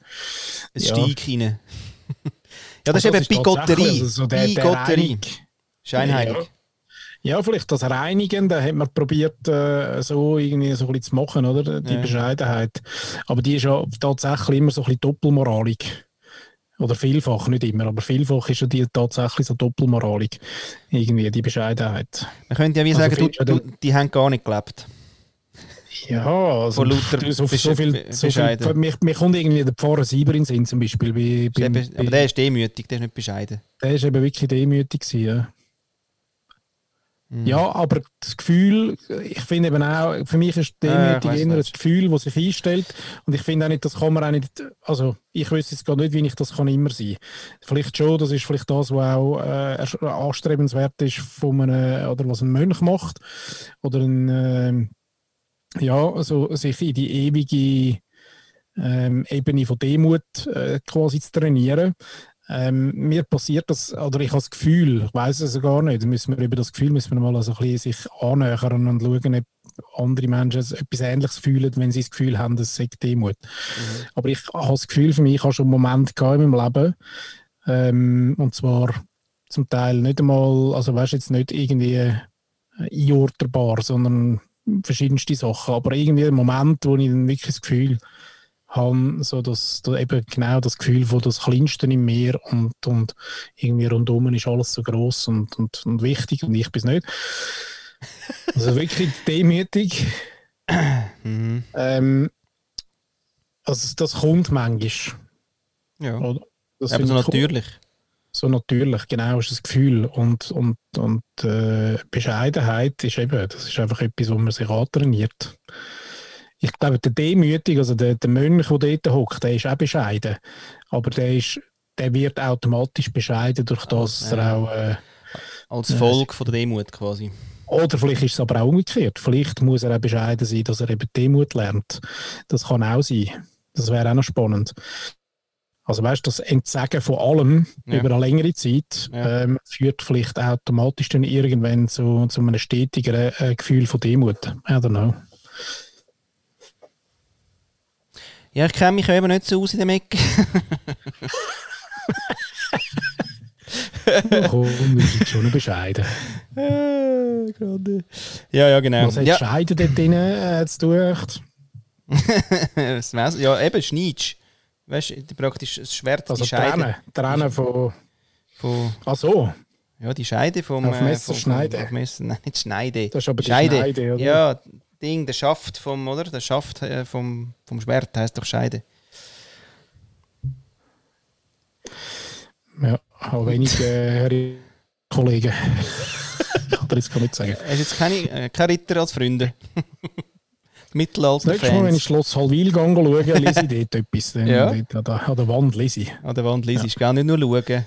Ein Ja. Steig rein. ja, das ist also eben Bigotterie. also so der- Bigotterie. Scheinheilig. Ja. Ja, vielleicht das Reinigen, da hat man probiert, äh, so irgendwie so ein bisschen zu machen, oder? Die Ja. Bescheidenheit. Aber die ist ja tatsächlich immer so ein bisschen doppelmoralig. Oder vielfach, nicht immer, aber vielfach ist ja die tatsächlich so doppelmoralig. Irgendwie, die Bescheidenheit. Man könnte ja wie Also sagen, du, du die haben gar nicht gelebt. Ja, also Von lauter du, so, so viel, so viel mir, mir kommt irgendwie der Pfarrer Sieber in Sinn zum Beispiel. Bei, bei, aber der ist demütig, der ist nicht bescheiden. der ist eben wirklich demütig gewesen, ja. Mhm. Ja, aber das Gefühl, ich finde eben auch, für mich ist demütig weiss eher nicht. Gefühl, das sich einstellt. Und ich finde auch nicht, das kann man auch nicht, also ich wüsste jetzt gar nicht, wie ich das kann immer sein. Vielleicht schon, das ist vielleicht das, was auch äh, anstrebenswert ist von einem, oder was ein Mönch macht. Oder ein, ähm, ja, also sich in die ewige ähm, Ebene von Demut äh, quasi zu trainieren. Ähm, mir passiert das, oder ich habe das Gefühl, ich weiß es gar nicht, müssen wir über das Gefühl müssen wir mal also ein bisschen sich annähern und schauen, ob andere Menschen etwas Ähnliches fühlen, wenn sie das Gefühl haben, es sei Demut. Aber ich habe das Gefühl, für mich, ich habe schon einen Moment gehabt in meinem Leben, ähm, und zwar zum Teil nicht einmal, also weißt du, jetzt nicht irgendwie äh, einordnerbar, sondern verschiedenste Sachen, aber irgendwie ein Moment, wo ich dann wirklich das Gefühl habe, so dass da eben genau das Gefühl von das Kleinste im Meer und, und irgendwie rundum ist alles so groß und, und, und wichtig und ich bin es nicht. Also wirklich demütig. Mhm. Ähm, also das kommt manchmal. Ja. Oder? Das Aber so natürlich. So natürlich, genau, ist das Gefühl. Und, und, und äh, Bescheidenheit ist eben, das ist einfach etwas, wo man sich antrainiert. Ich glaube, der Demütig, also der, der Mönch, der dort hockt, der ist auch bescheiden. Aber der, ist, der wird automatisch bescheiden durch das, dass er auch. Äh, Als Volk von der Demut quasi. oder vielleicht ist es aber auch umgekehrt. Vielleicht muss er auch bescheiden sein, dass er eben Demut lernt. Das kann auch sein. Das wäre auch noch spannend. Also weißt du, das Entsagen von allem Ja. über eine längere Zeit Ja. ähm, führt vielleicht automatisch dann irgendwann zu, zu einem stetigeren äh, Gefühl von Demut. I don't know. Ja, ich kenne mich eben nicht so aus in dem Eck. Oh, komm, wir sind schon bescheiden. ja, ja, genau. Was hat ja, Scheiden dort drin äh, zu tun? ja, eben Schneidsch. Weißt du, praktisch das Schwert, Also die Scheide. trennen, trennen von... Von, Ach so, ja, die Scheide vom... Auf äh, Messer vom- schneiden. Vom, auf Messer, nein, nicht Schneide. Das ist aber die Schneide, oder? Ja, Ding, der Schaft vom, oder? Der Schaft äh, vom, vom Schwert heißt doch Scheide. ja, habe wenig äh, Kollegen. ich kann dir jetzt gar nicht sagen. Hast du jetzt keine, äh, keine Ritter als Freunde? Das nächste Mal, wenn ich. Schloss Halwil gehe, schaue, lese ich dort etwas. Dann Ja. dort an, der, an der Wand lese ich. An der Wand liest ich gar nicht nur schauen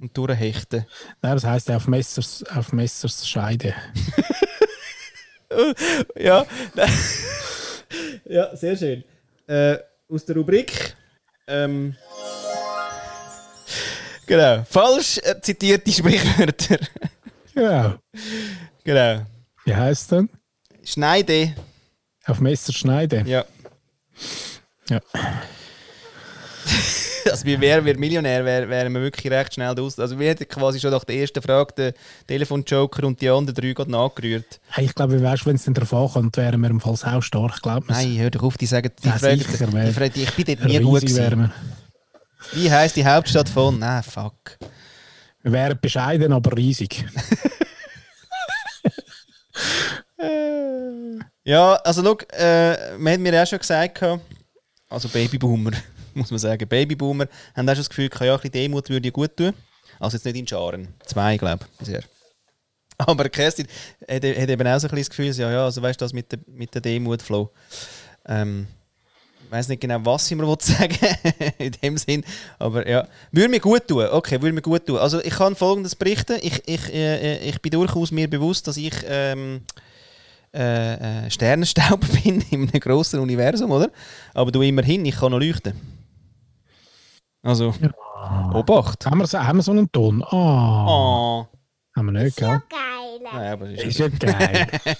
und durchhechten. Nein, das heisst auf Messers, auf Messers Scheide. Ja, ja, sehr schön. Äh, aus der Rubrik. Ähm, genau. Falsch zitierte Sprichwörter. Ja. genau. Wie heisst denn? Schneide. Auf Messers Schneide. Ja. Ja. Also, wir wären wir Millionär, wären wären wir wirklich recht schnell aus. Also, wir hätten quasi schon nach der ersten Frage den Telefonjoker und die anderen drei gerade nachgerührt. Hey, ich glaube, weißt, wenn es dann darauf ankommt, wären wir im Fall auch stark, glaube ich. Nein, hör doch auf, die sagen, die Ja, Fragen, sicher, die wer- Fragen, ich bin dort nie gut gewesen. Wie heisst die Hauptstadt von? Nein, fuck. Wir wären bescheiden, aber riesig. Ja, also schau, äh, man hat mir auch schon gesagt, also Babyboomer, muss man sagen, Babyboomer haben auch schon das Gefühl, ja, ein bisschen Demut würde gut tun. Also jetzt nicht in Scharen. Zwei, glaube ich, bisher. Aber Kerstin hat, hat eben auch so ein bisschen das Gefühl, ja, ja, also weißt du, das mit der, mit der Demut, Flo. Ähm, ich weiß nicht genau, was ich mir sagen in dem Sinn, aber ja, würde mir gut tun. Okay, würde mir gut tun. Also ich kann Folgendes berichten. Ich, ich, äh, ich bin durchaus mir bewusst, dass ich ähm, äh, äh, Sternenstaub bin in einem grossen Universum, oder? Aber du immerhin, ich kann noch leuchten. Also, Obacht. Haben wir, so, haben wir so einen Ton? Ah, Oh. haben wir nicht, gell? Nein, aber ist Ist ja geil.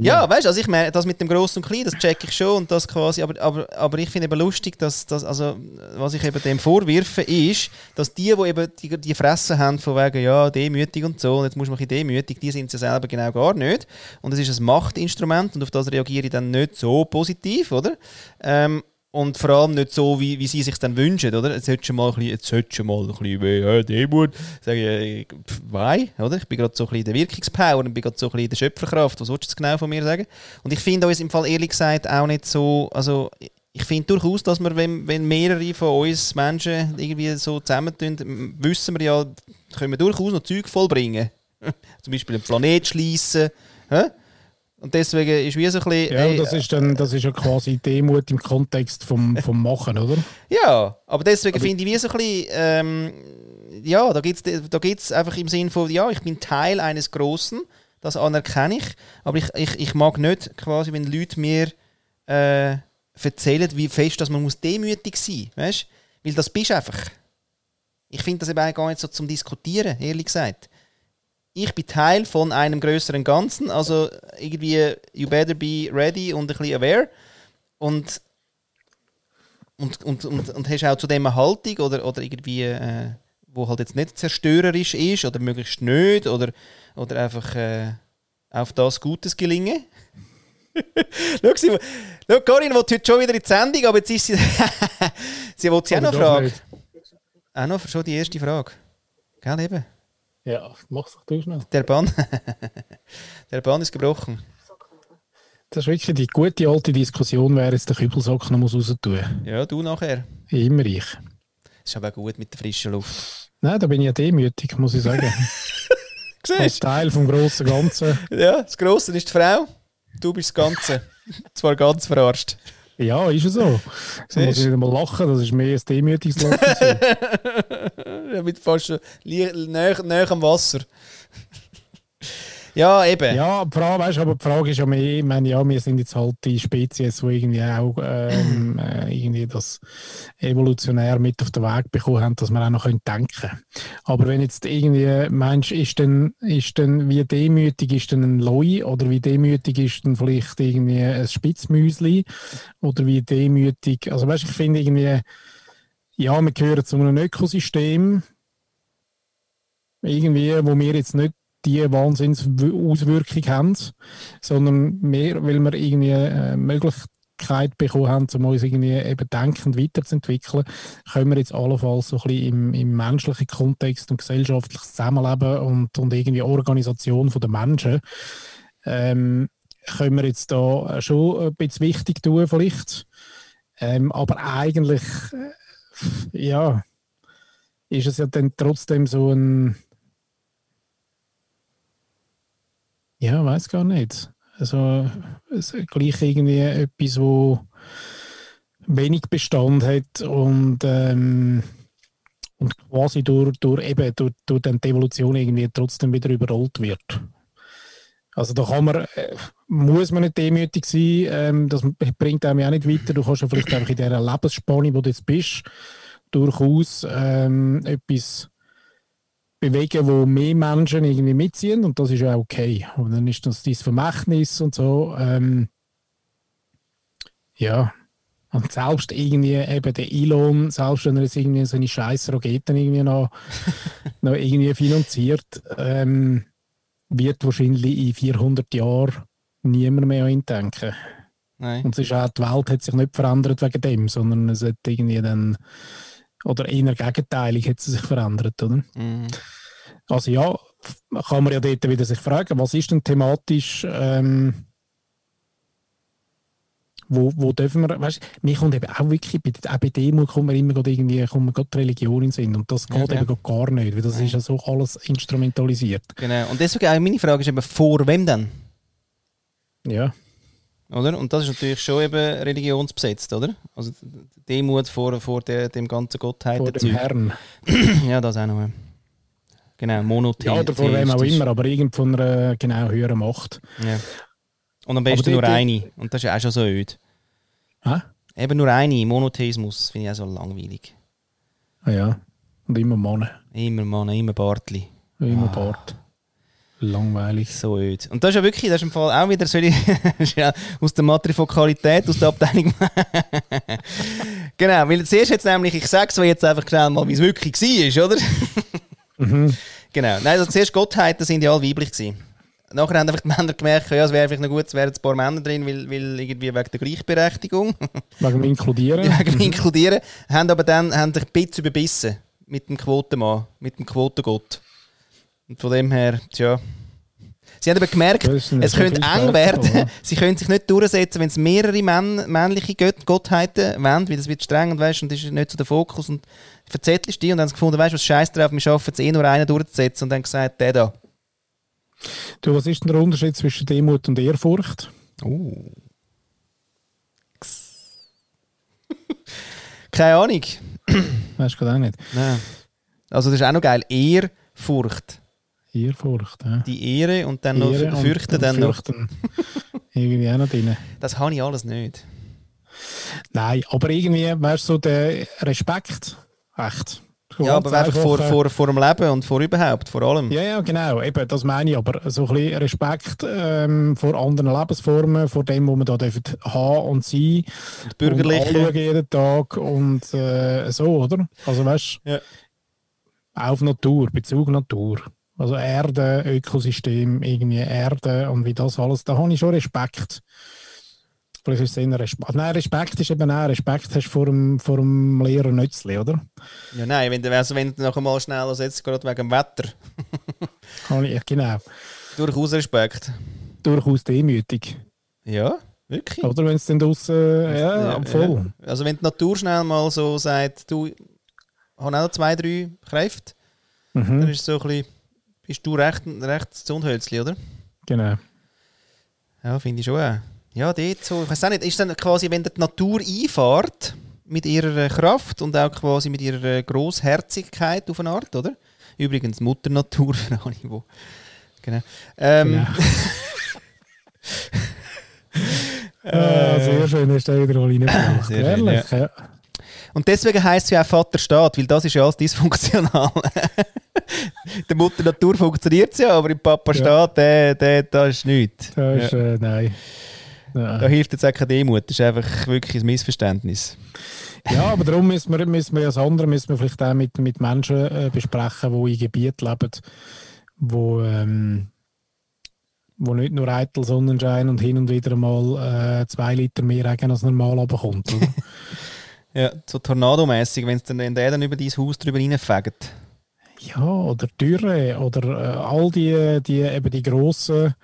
Ja, weißt du, also ich meine, das mit dem Grossen und Kleinen, das check ich schon und das quasi, aber, aber, aber ich finde eben lustig, dass, dass, also, was ich eben dem vorwirfe, ist, dass die, die eben die, die Fresse haben von wegen, ja, demütig und so, und jetzt muss man ein demütig, die sind es ja selber genau gar nicht. Und es ist ein Machtinstrument und auf das reagiere ich dann nicht so positiv, oder? Ähm, und vor allem nicht so, wie, wie sie sich dann wünschen, oder? Jetzt hättest du mal ein bisschen, mal ein bisschen äh, Demut. Sag ich, äh, pff, why? Oder? Ich bin gerade so ein bisschen in der Wirkungspower und bin gerade so ein bisschen in der Schöpferkraft. Was willst du genau von mir sagen? Und ich finde uns im Fall ehrlich gesagt auch nicht so, also ich finde durchaus, dass wir, wenn, wenn mehrere von uns Menschen irgendwie so zusammentun, wissen wir ja, können wir durchaus noch Zeug vollbringen. Zum Beispiel einen Planet schließen. Hä? Und deswegen ist wie so ein bisschen... Ja, ey, das ist, dann, das ist ja quasi Demut im Kontext vom, vom Machen, oder? Ja, aber deswegen finde ich wie so ein bisschen, ähm, ja, da geht es da geht's einfach im Sinn von, ja, ich bin Teil eines Großen, das anerkenne ich, aber ich, ich, ich mag nicht quasi, wenn Leute mir äh, erzählen, wie fest dass man muss demütig sein muss, weißt Weil das bist einfach. Ich finde das eben auch gar nicht so zum Diskutieren, ehrlich gesagt. Ich bin Teil von einem größeren Ganzen, also irgendwie, you better be ready und ein bisschen aware. Und und, und, und, und hast auch zu dem eine Haltung oder, oder irgendwie, äh, wo halt jetzt nicht zerstörerisch ist oder möglichst nicht oder, oder einfach äh, auf das Gutes gelingen. schau, sie, schau, Corinne will heute schon wieder in die Sendung, aber jetzt ist sie. sie will sie auch noch fragen. Auch noch schon die erste Frage. Gell, eben. Ja, mach's doch du schnell. Der Bann. der Bann ist gebrochen. Das ist wirklich die gute alte Diskussion, wer jetzt den Kübelsocken noch muss raus tun. Ja, du nachher. Immer ich. Ist aber gut mit der frischen Luft. Nein, da bin ich ja demütig, muss ich sagen. Als Siehst Teil vom grossen Ganzen. Ja, das Grosse ist die Frau, du bist das Ganze. Zwar ganz verarscht. Ja, ist ja so. Da muss ich mal lachen, das ist mehr ein demütiges Lachen. Ja, mit fast näher, näher am Wasser. Ja, eben. ja, die Frage, weißt, aber die Frage ist ja mehr, ich meine, ja, wir sind jetzt halt die Spezies, die irgendwie auch ähm, äh, irgendwie das evolutionär mit auf den Weg bekommen haben, dass wir auch noch können denken können. Aber wenn jetzt irgendwie meinst, ist denn, ist denn, wie demütig ist denn ein Loi oder wie demütig ist denn vielleicht irgendwie ein Spitzmüsli oder wie demütig, also weißt, ich finde irgendwie, ja, wir gehören zu einem Ökosystem, irgendwie, wo wir jetzt nicht die Wahnsinnsauswirkung haben, sondern mehr, weil wir irgendwie eine Möglichkeit bekommen haben, um uns irgendwie eben denkend weiterzuentwickeln, können wir jetzt allenfalls so ein bisschen im, im menschlichen Kontext und gesellschaftliches Zusammenleben und, und irgendwie Organisation der Menschen ähm, können wir jetzt da schon ein bisschen wichtig tun vielleicht. Ähm, aber eigentlich, äh, ja, ist es ja dann trotzdem so ein Ja, weiß gar nicht. Also es ist gleich irgendwie etwas, wo wenig Bestand hat und, ähm, und quasi durch, durch, eben, durch, durch die Evolution irgendwie trotzdem wieder überrollt wird. Also da kann man, äh, muss man nicht demütig sein, ähm, das bringt einem ja auch nicht weiter. Du kannst ja vielleicht einfach in dieser Lebensspanne, wo du jetzt bist, durchaus ähm, etwas bewegen, wo mehr Menschen irgendwie mitziehen und das ist ja okay. Und dann ist das dieses Vermächtnis und so. Ähm, ja. Und selbst irgendwie eben der Elon, selbst wenn er jetzt irgendwie seine scheiß Raketen irgendwie noch, noch irgendwie finanziert, ähm, wird wahrscheinlich in 400 Jahren niemand mehr an ihn denken. Nein. Und es ist auch, die Welt hat sich nicht verändert wegen dem, sondern es hat irgendwie dann, oder eher gegenteilig hat sie sich verändert, oder? Mhm. Also ja, kann man ja dort wieder sich fragen, was ist denn thematisch, ähm, wo, wo dürfen wir, weißt du, mir kommt eben auch wirklich, bei, auch bei Demo kommt mir immer gerade irgendwie, kommt mir gerade die Religion in Sinn und das Ja, geht ja. eben gerade gar nicht, weil das ist ja so alles instrumentalisiert. Genau. Und deswegen auch meine Frage ist eben, vor wem denn? Ja, Oder? Und das ist natürlich schon eben religionsbesetzt, oder? Also die Demut vor, vor der, dem ganzen Gottheit. vor dem Herrn. Ja, das auch noch. Genau, Monotheistisch. Ja, oder vor wem auch immer, aber irgend von einer genau höheren Macht. Ja. Und am besten nur eine. Und das ist ja auch schon so öd. Hä? Eben nur eine, Monotheismus, finde ich auch so langweilig. Ah ja, und immer Mann, Immer Mann, immer Bartli. immer Ah. Bart. Langweilig. So öd. Und das ist ja wirklich, das ist im Fall auch wieder so ja aus der Matrifokalität, aus der Abteilung. genau, weil zuerst jetzt nämlich, ich sage es jetzt einfach schnell mal, wie es wirklich war, oder? Mhm. Genau. Nein, also zuerst Gottheiten sind ja alle weiblich gewesen. Nachher haben einfach die Männer gemerkt, ja, es wäre vielleicht noch gut, es wären ein paar Männer drin, weil, weil irgendwie wegen der Gleichberechtigung, Wegen dem Inkludieren. wegen dem Inkludieren, haben aber dann haben sich ein bisschen überbissen mit dem Quotenmann, mit dem Quotengott. Und von dem her, tja. Sie haben aber gemerkt, es könnte eng werden. oder? Sie können sich nicht durchsetzen, wenn es mehrere Männ männliche Gott Gottheiten wollen, weil das wird streng und weißt, und das ist nicht so der Fokus. Und verzettelst die und dann haben gefunden, weißt du, was scheiß drauf, wir schaffen es eh nur einen durchzusetzen und dann gesagt, der da. Du, was ist denn der Unterschied zwischen Demut und Ehrfurcht? Oh. Keine Ahnung. Weißt du gerade auch nicht. Nein. Also das ist auch noch geil. Ehrfurcht. Ehrfurcht, ja. Die Ehre und dann noch Ehre und- fürchten und dann noch. fürchten. Irgendwie auch noch drin. Das habe ich alles nicht. Nein, aber irgendwie, weißt du, so der Respekt. Echt. Ja, aber einfach vor, vor, vor dem Leben und vor überhaupt, vor allem. Ja, ja, genau. Eben, das meine ich. Aber so ein bisschen Respekt ähm, vor anderen Lebensformen, vor dem, was man dürfen haben und sein. Und bürgerliche. Und jeden Tag und äh, so, oder? Also weißt du, Ja. auf Natur, Bezug Natur. Also Erde, Ökosystem, irgendwie Erde und wie das alles, da habe ich schon Respekt. Vielleicht ist es eher Respekt. Nein, Respekt ist eben auch, Respekt hast du vor dem, vor dem Lehrer Nützli, oder? Ja, nein, wenn, du- also wenn du noch einmal schnell setzt, gerade wegen dem Wetter, Habe ich, genau. durchaus Respekt. Durchaus demütig. Ja, wirklich. Oder wenn es dann draussen, ja, voll. Ja. Also wenn die Natur schnell mal so sagt, du, habe auch noch zwei, drei Kräfte, Mhm. Dann ist so ein bisschen, bist du recht, recht Zundhölzli, oder? Genau. Ja, finde ich schon. auch. Ja, dort so, ich weiß auch nicht, ist dann quasi, wenn die Natur einfährt, mit ihrer äh, Kraft und auch quasi mit ihrer äh, Grossherzigkeit auf eine Art, oder? Übrigens Mutter Natur für alle, die... Genau. Ähm, Genau. Ah, sehr schön, hast du wieder mal reingebracht. Sehr schön, Ehrlich, ja. Und deswegen heisst es ja auch Vaterstaat, weil das ist ja alles dysfunktional. der Mutter Natur funktioniert es ja, aber im Papa Staat, der, der, da ist nichts. Das ist, ja. äh, nein. Da hilft jetzt auch keine Demut, das ist einfach wirklich ein Missverständnis. Ja, aber darum müssen wir, müssen wir ja das andere müssen wir vielleicht auch mit, mit Menschen äh, besprechen, die in Gebieten leben, wo, ähm, wo nicht nur eitel Sonnenschein und hin und wieder mal äh, zwei Liter mehr Regen als normal. Oder? Ja, so tornadomäßig, wenn dann, wenn der dann über dein Haus drüber reinfegt. Ja, oder Dürre oder äh, all die, die, eben die grossen,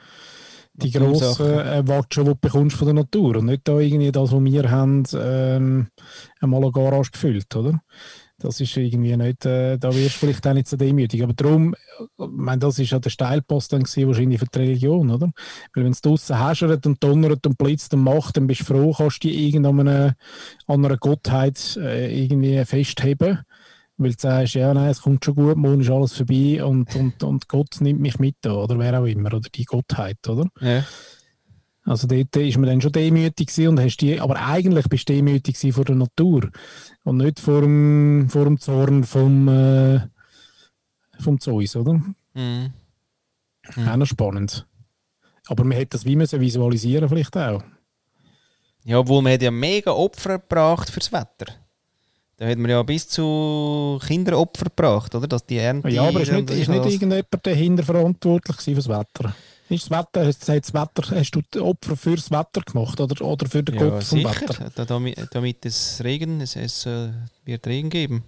die grossen äh, Watschen, die du bekommst von der Natur und nicht da irgendwie das, was wir haben, ähm, einmal eine Garage gefüllt, oder? Das ist irgendwie nicht, äh, da wirst du vielleicht auch nicht so demütig. Aber darum, äh, ich meine, das ist ja der Steilpost dann gewesen, wahrscheinlich für die Religion, oder? Weil wenn es draussen häschert und donnert und blitzt und macht, dann bist du froh, kannst du dich irgendeiner an einer Gottheit äh, irgendwie festheben. Weil du sagst, ja, nein, es kommt schon gut, morgen ist alles vorbei und, und, und Gott nimmt mich mit, da, oder wer auch immer, oder die Gottheit, oder? Ja. Also dort ist man dann schon demütig gewesen und hast die, aber eigentlich bist du demütig gewesen vor der Natur und nicht vor dem, vor dem Zorn vom, äh, vom Zeus, oder? Mhm. Auch noch spannend. Aber man hätte das wie müssen visualisieren vielleicht auch. Ja, obwohl man hat ja mega Opfer gebracht fürs Wetter. Da hat man ja bis zu Kinderopfer gebracht, oder? Dass die Ernte... Ja, aber ist nicht, ist nicht irgendjemand dahinter verantwortlich für das Wetter? Ist das Wetter, hast, du das Wetter, hast du Opfer fürs Wetter gemacht oder, oder für den Ja, Gott vom sicher. Wetter? Da, damit, damit es Regen, es, es äh, wird Regen geben.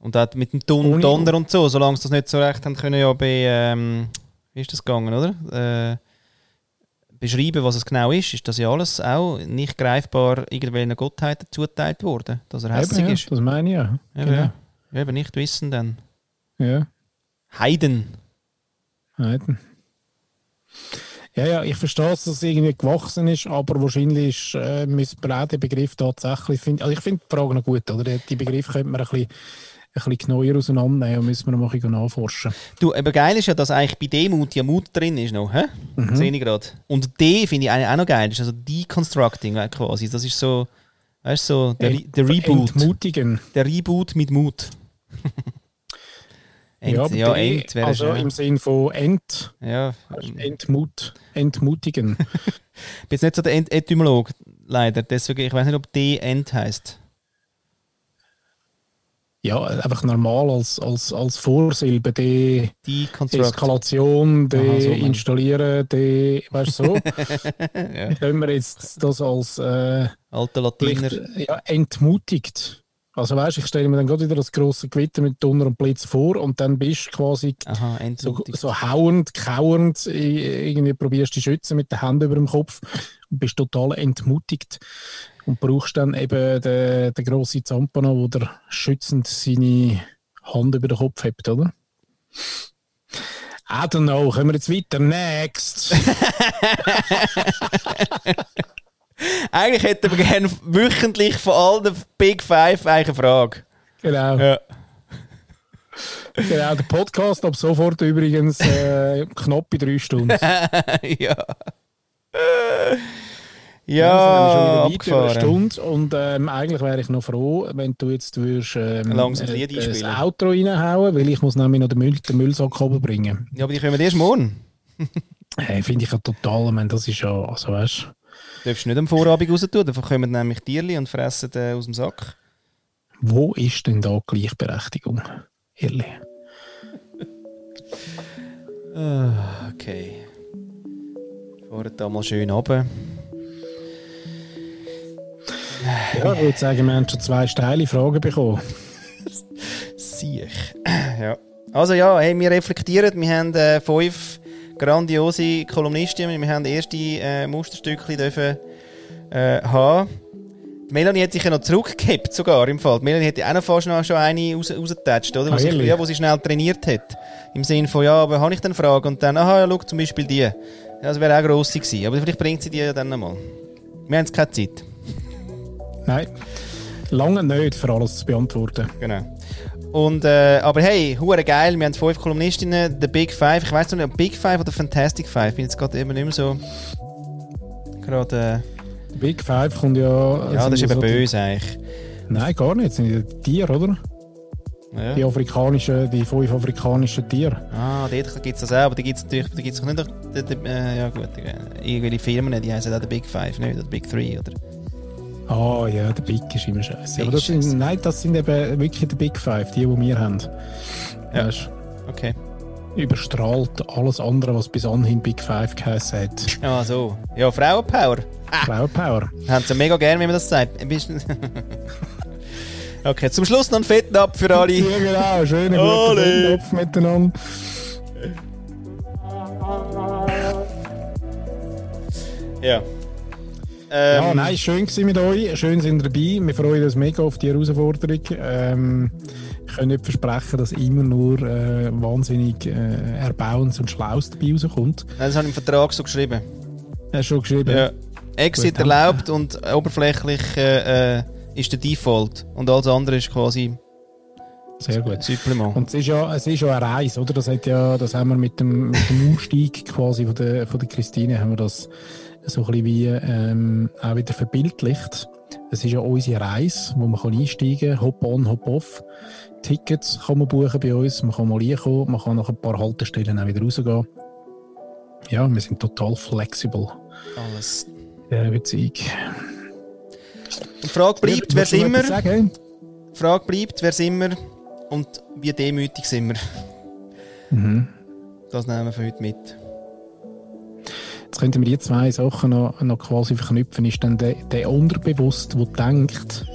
Und auch mit dem Don Donner und so, solange sie das nicht so recht haben können, ja bei, ähm, wie ist das gegangen, oder? Äh, beschreiben, was es genau ist, ist das ja alles auch nicht greifbar irgendwelchen Gottheiten zugeteilt worden, dass er hässlich Eben, ja, ist. das meine ich ja. Ja, Genau. ja. eben nicht wissen dann. Ja. Heiden. Nein. Ja, ja, ich verstehe, dass es irgendwie gewachsen ist, aber wahrscheinlich ist, äh, müssen wir auch den Begriff tatsächlich finden. Also ich finde die Frage noch gut, oder? Die- Begriffe könnte man ein bisschen, bisschen genauer auseinandernehmen und müssen wir noch ein bisschen nachforschen. Du, aber geil ist ja, dass eigentlich bei Demut ja Mut drin ist noch, hä? Mhm. Sehe ich gerade. Und D finde ich auch noch geil, ist also Deconstructing äh, quasi. Das ist so, weißt du, so der, Re- der Reboot. Entmutigen. Der Reboot mit Mut. Ent, aber ja, die- Ent wäre Also schon. im Sinn von Ent, Ja, Entmut, Entmutigen. ich bin jetzt nicht so der Ent Etymolog, leider. Deswegen, ich weiß nicht, ob D Ent heißt. Ja, einfach normal als, als, als Vorsilbe, die. Eskalation, die so, die, weißt du so. ja. Können wir jetzt das als äh, Alter Latiner. vielleicht, ja, entmutigt. Also weißt, ich stelle mir dann gerade wieder das große Gewitter mit Donner und Blitz vor und dann bist du quasi Aha, so, so hauend, kauernd, irgendwie probierst du dich schützen mit den Händen über dem Kopf und bist total entmutigt und brauchst dann eben den, den grossen Zampano, wo der schützend seine Hand über den Kopf hebt, oder? I don't know, können wir jetzt weiter? Next! Eigentlich hätten wir gerne wöchentlich von allen Big Five eine Frage. genau. Ja. Genau, der Podcast ab sofort übrigens äh, knapp in drei Stunden. ja. Ja, Ja, wir schon eine. Stunde und ähm, eigentlich wäre ich noch froh, wenn du jetzt würdest, ähm, Langsam das äh, Lied das einspielen. Outro reinhauen, weil ich muss nämlich noch den, Müll, den Müllsack runterbringen. Ja, aber die kommen erst morgen. Hey, Finde ich ja total, ich meine, das ist ja, also weißt Du darfst nicht am Vorabend raus tun, dann kommen nämlich Tierli und fressen den aus dem Sack. wo ist denn da Gleichberechtigung? Ehrlich. Ah, Okay. Fahren da mal schön runter. Ja, ich würde sagen, wir haben schon zwei steile Fragen bekommen. Siech. ja. Also ja, hey, wir reflektieren. Wir haben äh, fünf grandiose Kolumnisten. Wir haben erste äh, Musterstückchen dürfen äh, haben. Die Melanie hat sich ja noch zurückgehabt, sogar im Fall. Die Melanie hätte auch noch fast noch schon eine raus, rausgetatscht, oder? Wo sie, ja, wo sie schnell trainiert hat. Im Sinne von, ja, aber habe ich dann Frage? Und dann, aha, ja, schau, zum Beispiel die. Ja, das wäre auch grosse gewesen. Aber vielleicht bringt sie die ja dann nochmal. Wir haben jetzt keine Zeit. Nein. Lange nicht, für alles zu beantworten. Genau. Und, äh, aber hey, hure geil, wir haben fünf Kolumnistinnen, The Big Five. Ich weiß noch nicht, Big Five oder Fantastic Five. Ich bin jetzt gerade eben nicht mehr so. Gerade. Big Five kommt ja. Äh, ja, das ist sind eben so böse eigentlich. Nein, gar nicht. Das sind Tiere, oder? Ja. Die afrikanischen, die fünf afrikanischen Tiere. Ah, dort gibt es das auch, aber die gibt es natürlich da gibt's doch nicht. Äh, ja, gut, äh, irgendwelche Firmen, die heißen auch The Big Five, nicht? Oder Big Three, oder? Ah ja, der Big ist immer scheiße. Aber das sind, nein, das sind eben wirklich die Big Five, die, die wir haben. Ja. Weisst, Okay. überstrahlt alles andere, was bis anhin Big Five geheißen hat. Ah, so. Ja, Frauenpower. Frauenpower. Haben sie mega gern, wenn man das sagt. Okay, zum Schluss noch ein Fetten ab für alle. Ja, genau. Schönen guten Kopf miteinander. Ja. Ähm, ja, nein, schön gewesen mit euch. Schön sind ihr dabei. Wir freuen uns mega auf die Herausforderung. Ähm, ich kann nicht versprechen, dass immer nur äh, wahnsinnig äh, Erbauens und Schlaues dabei rauskommt. Nein, das habe ich im Vertrag so geschrieben. Hast du schon geschrieben? Ja. Exit Gut, erlaubt und oberflächlich äh, äh, ist der Default. Und alles andere ist quasi Sehr gut. Supplement. Und es ist ja, es ist ja eine Reise, oder? Das, hat ja, das haben wir mit dem, mit dem Ausstieg quasi von der, von der Christine, haben wir das so ein bisschen wie ähm, auch wieder verbildlicht. Es ist ja unsere Reise, wo man kann einsteigen kann, hop on, hop off. Tickets kann man buchen bei uns, man kann mal reinkommen, man kann nach ein paar Haltestellen auch wieder rausgehen. Ja, wir sind total flexibel. Alles. Ja, Beziehung. Und die Frage bleibt, wer sind wir? Frage bleibt, wer sind wir? Und wie demütig sind wir? Mhm. Das nehmen wir für heute mit. Jetzt könnten wir die zwei Sachen noch, noch quasi verknüpfen. Ist dann der, der Unterbewusst, der denkt,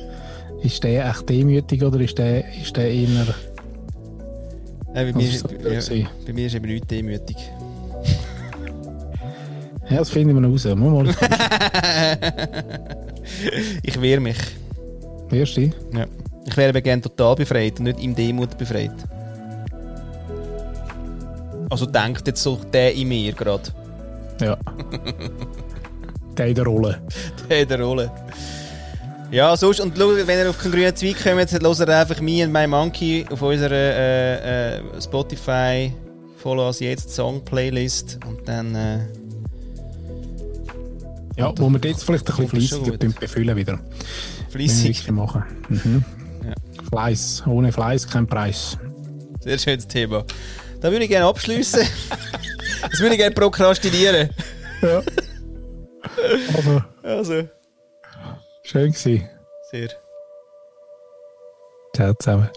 ist der echt demütig oder ist der, ist der eher... Äh, bei, mir, ist so blöd ja, gewesen. bei mir ist eben nichts demütig. Ja, das finden wir noch raus. Mal, mal. ich wehre mich. Wirst du? Ja. Ich wäre aber gerne total befreit und nicht im Demut befreit. Also denkt jetzt so der in mir gerade. Ja. der in der Rolle. Der in der Rolle. Ja, sonst, und schau, wenn ihr auf keinen grünen Zweig kommt, dann hört ihr einfach Me and My Monkey auf unserer äh, äh, Spotify Follow us jetzt Song Playlist und dann äh, Ja, wo wir jetzt vielleicht ein bisschen fleissiger Befüllen wieder. Wirklich machen. Mhm. Ja. Fleiß. Ohne Fleiß kein Preis. Sehr schönes Thema. Da würde ich gerne abschließen. Das würde ich gerne prokrastinieren. Ja. Also. also. Schön gewesen. Sehr. Ciao zusammen.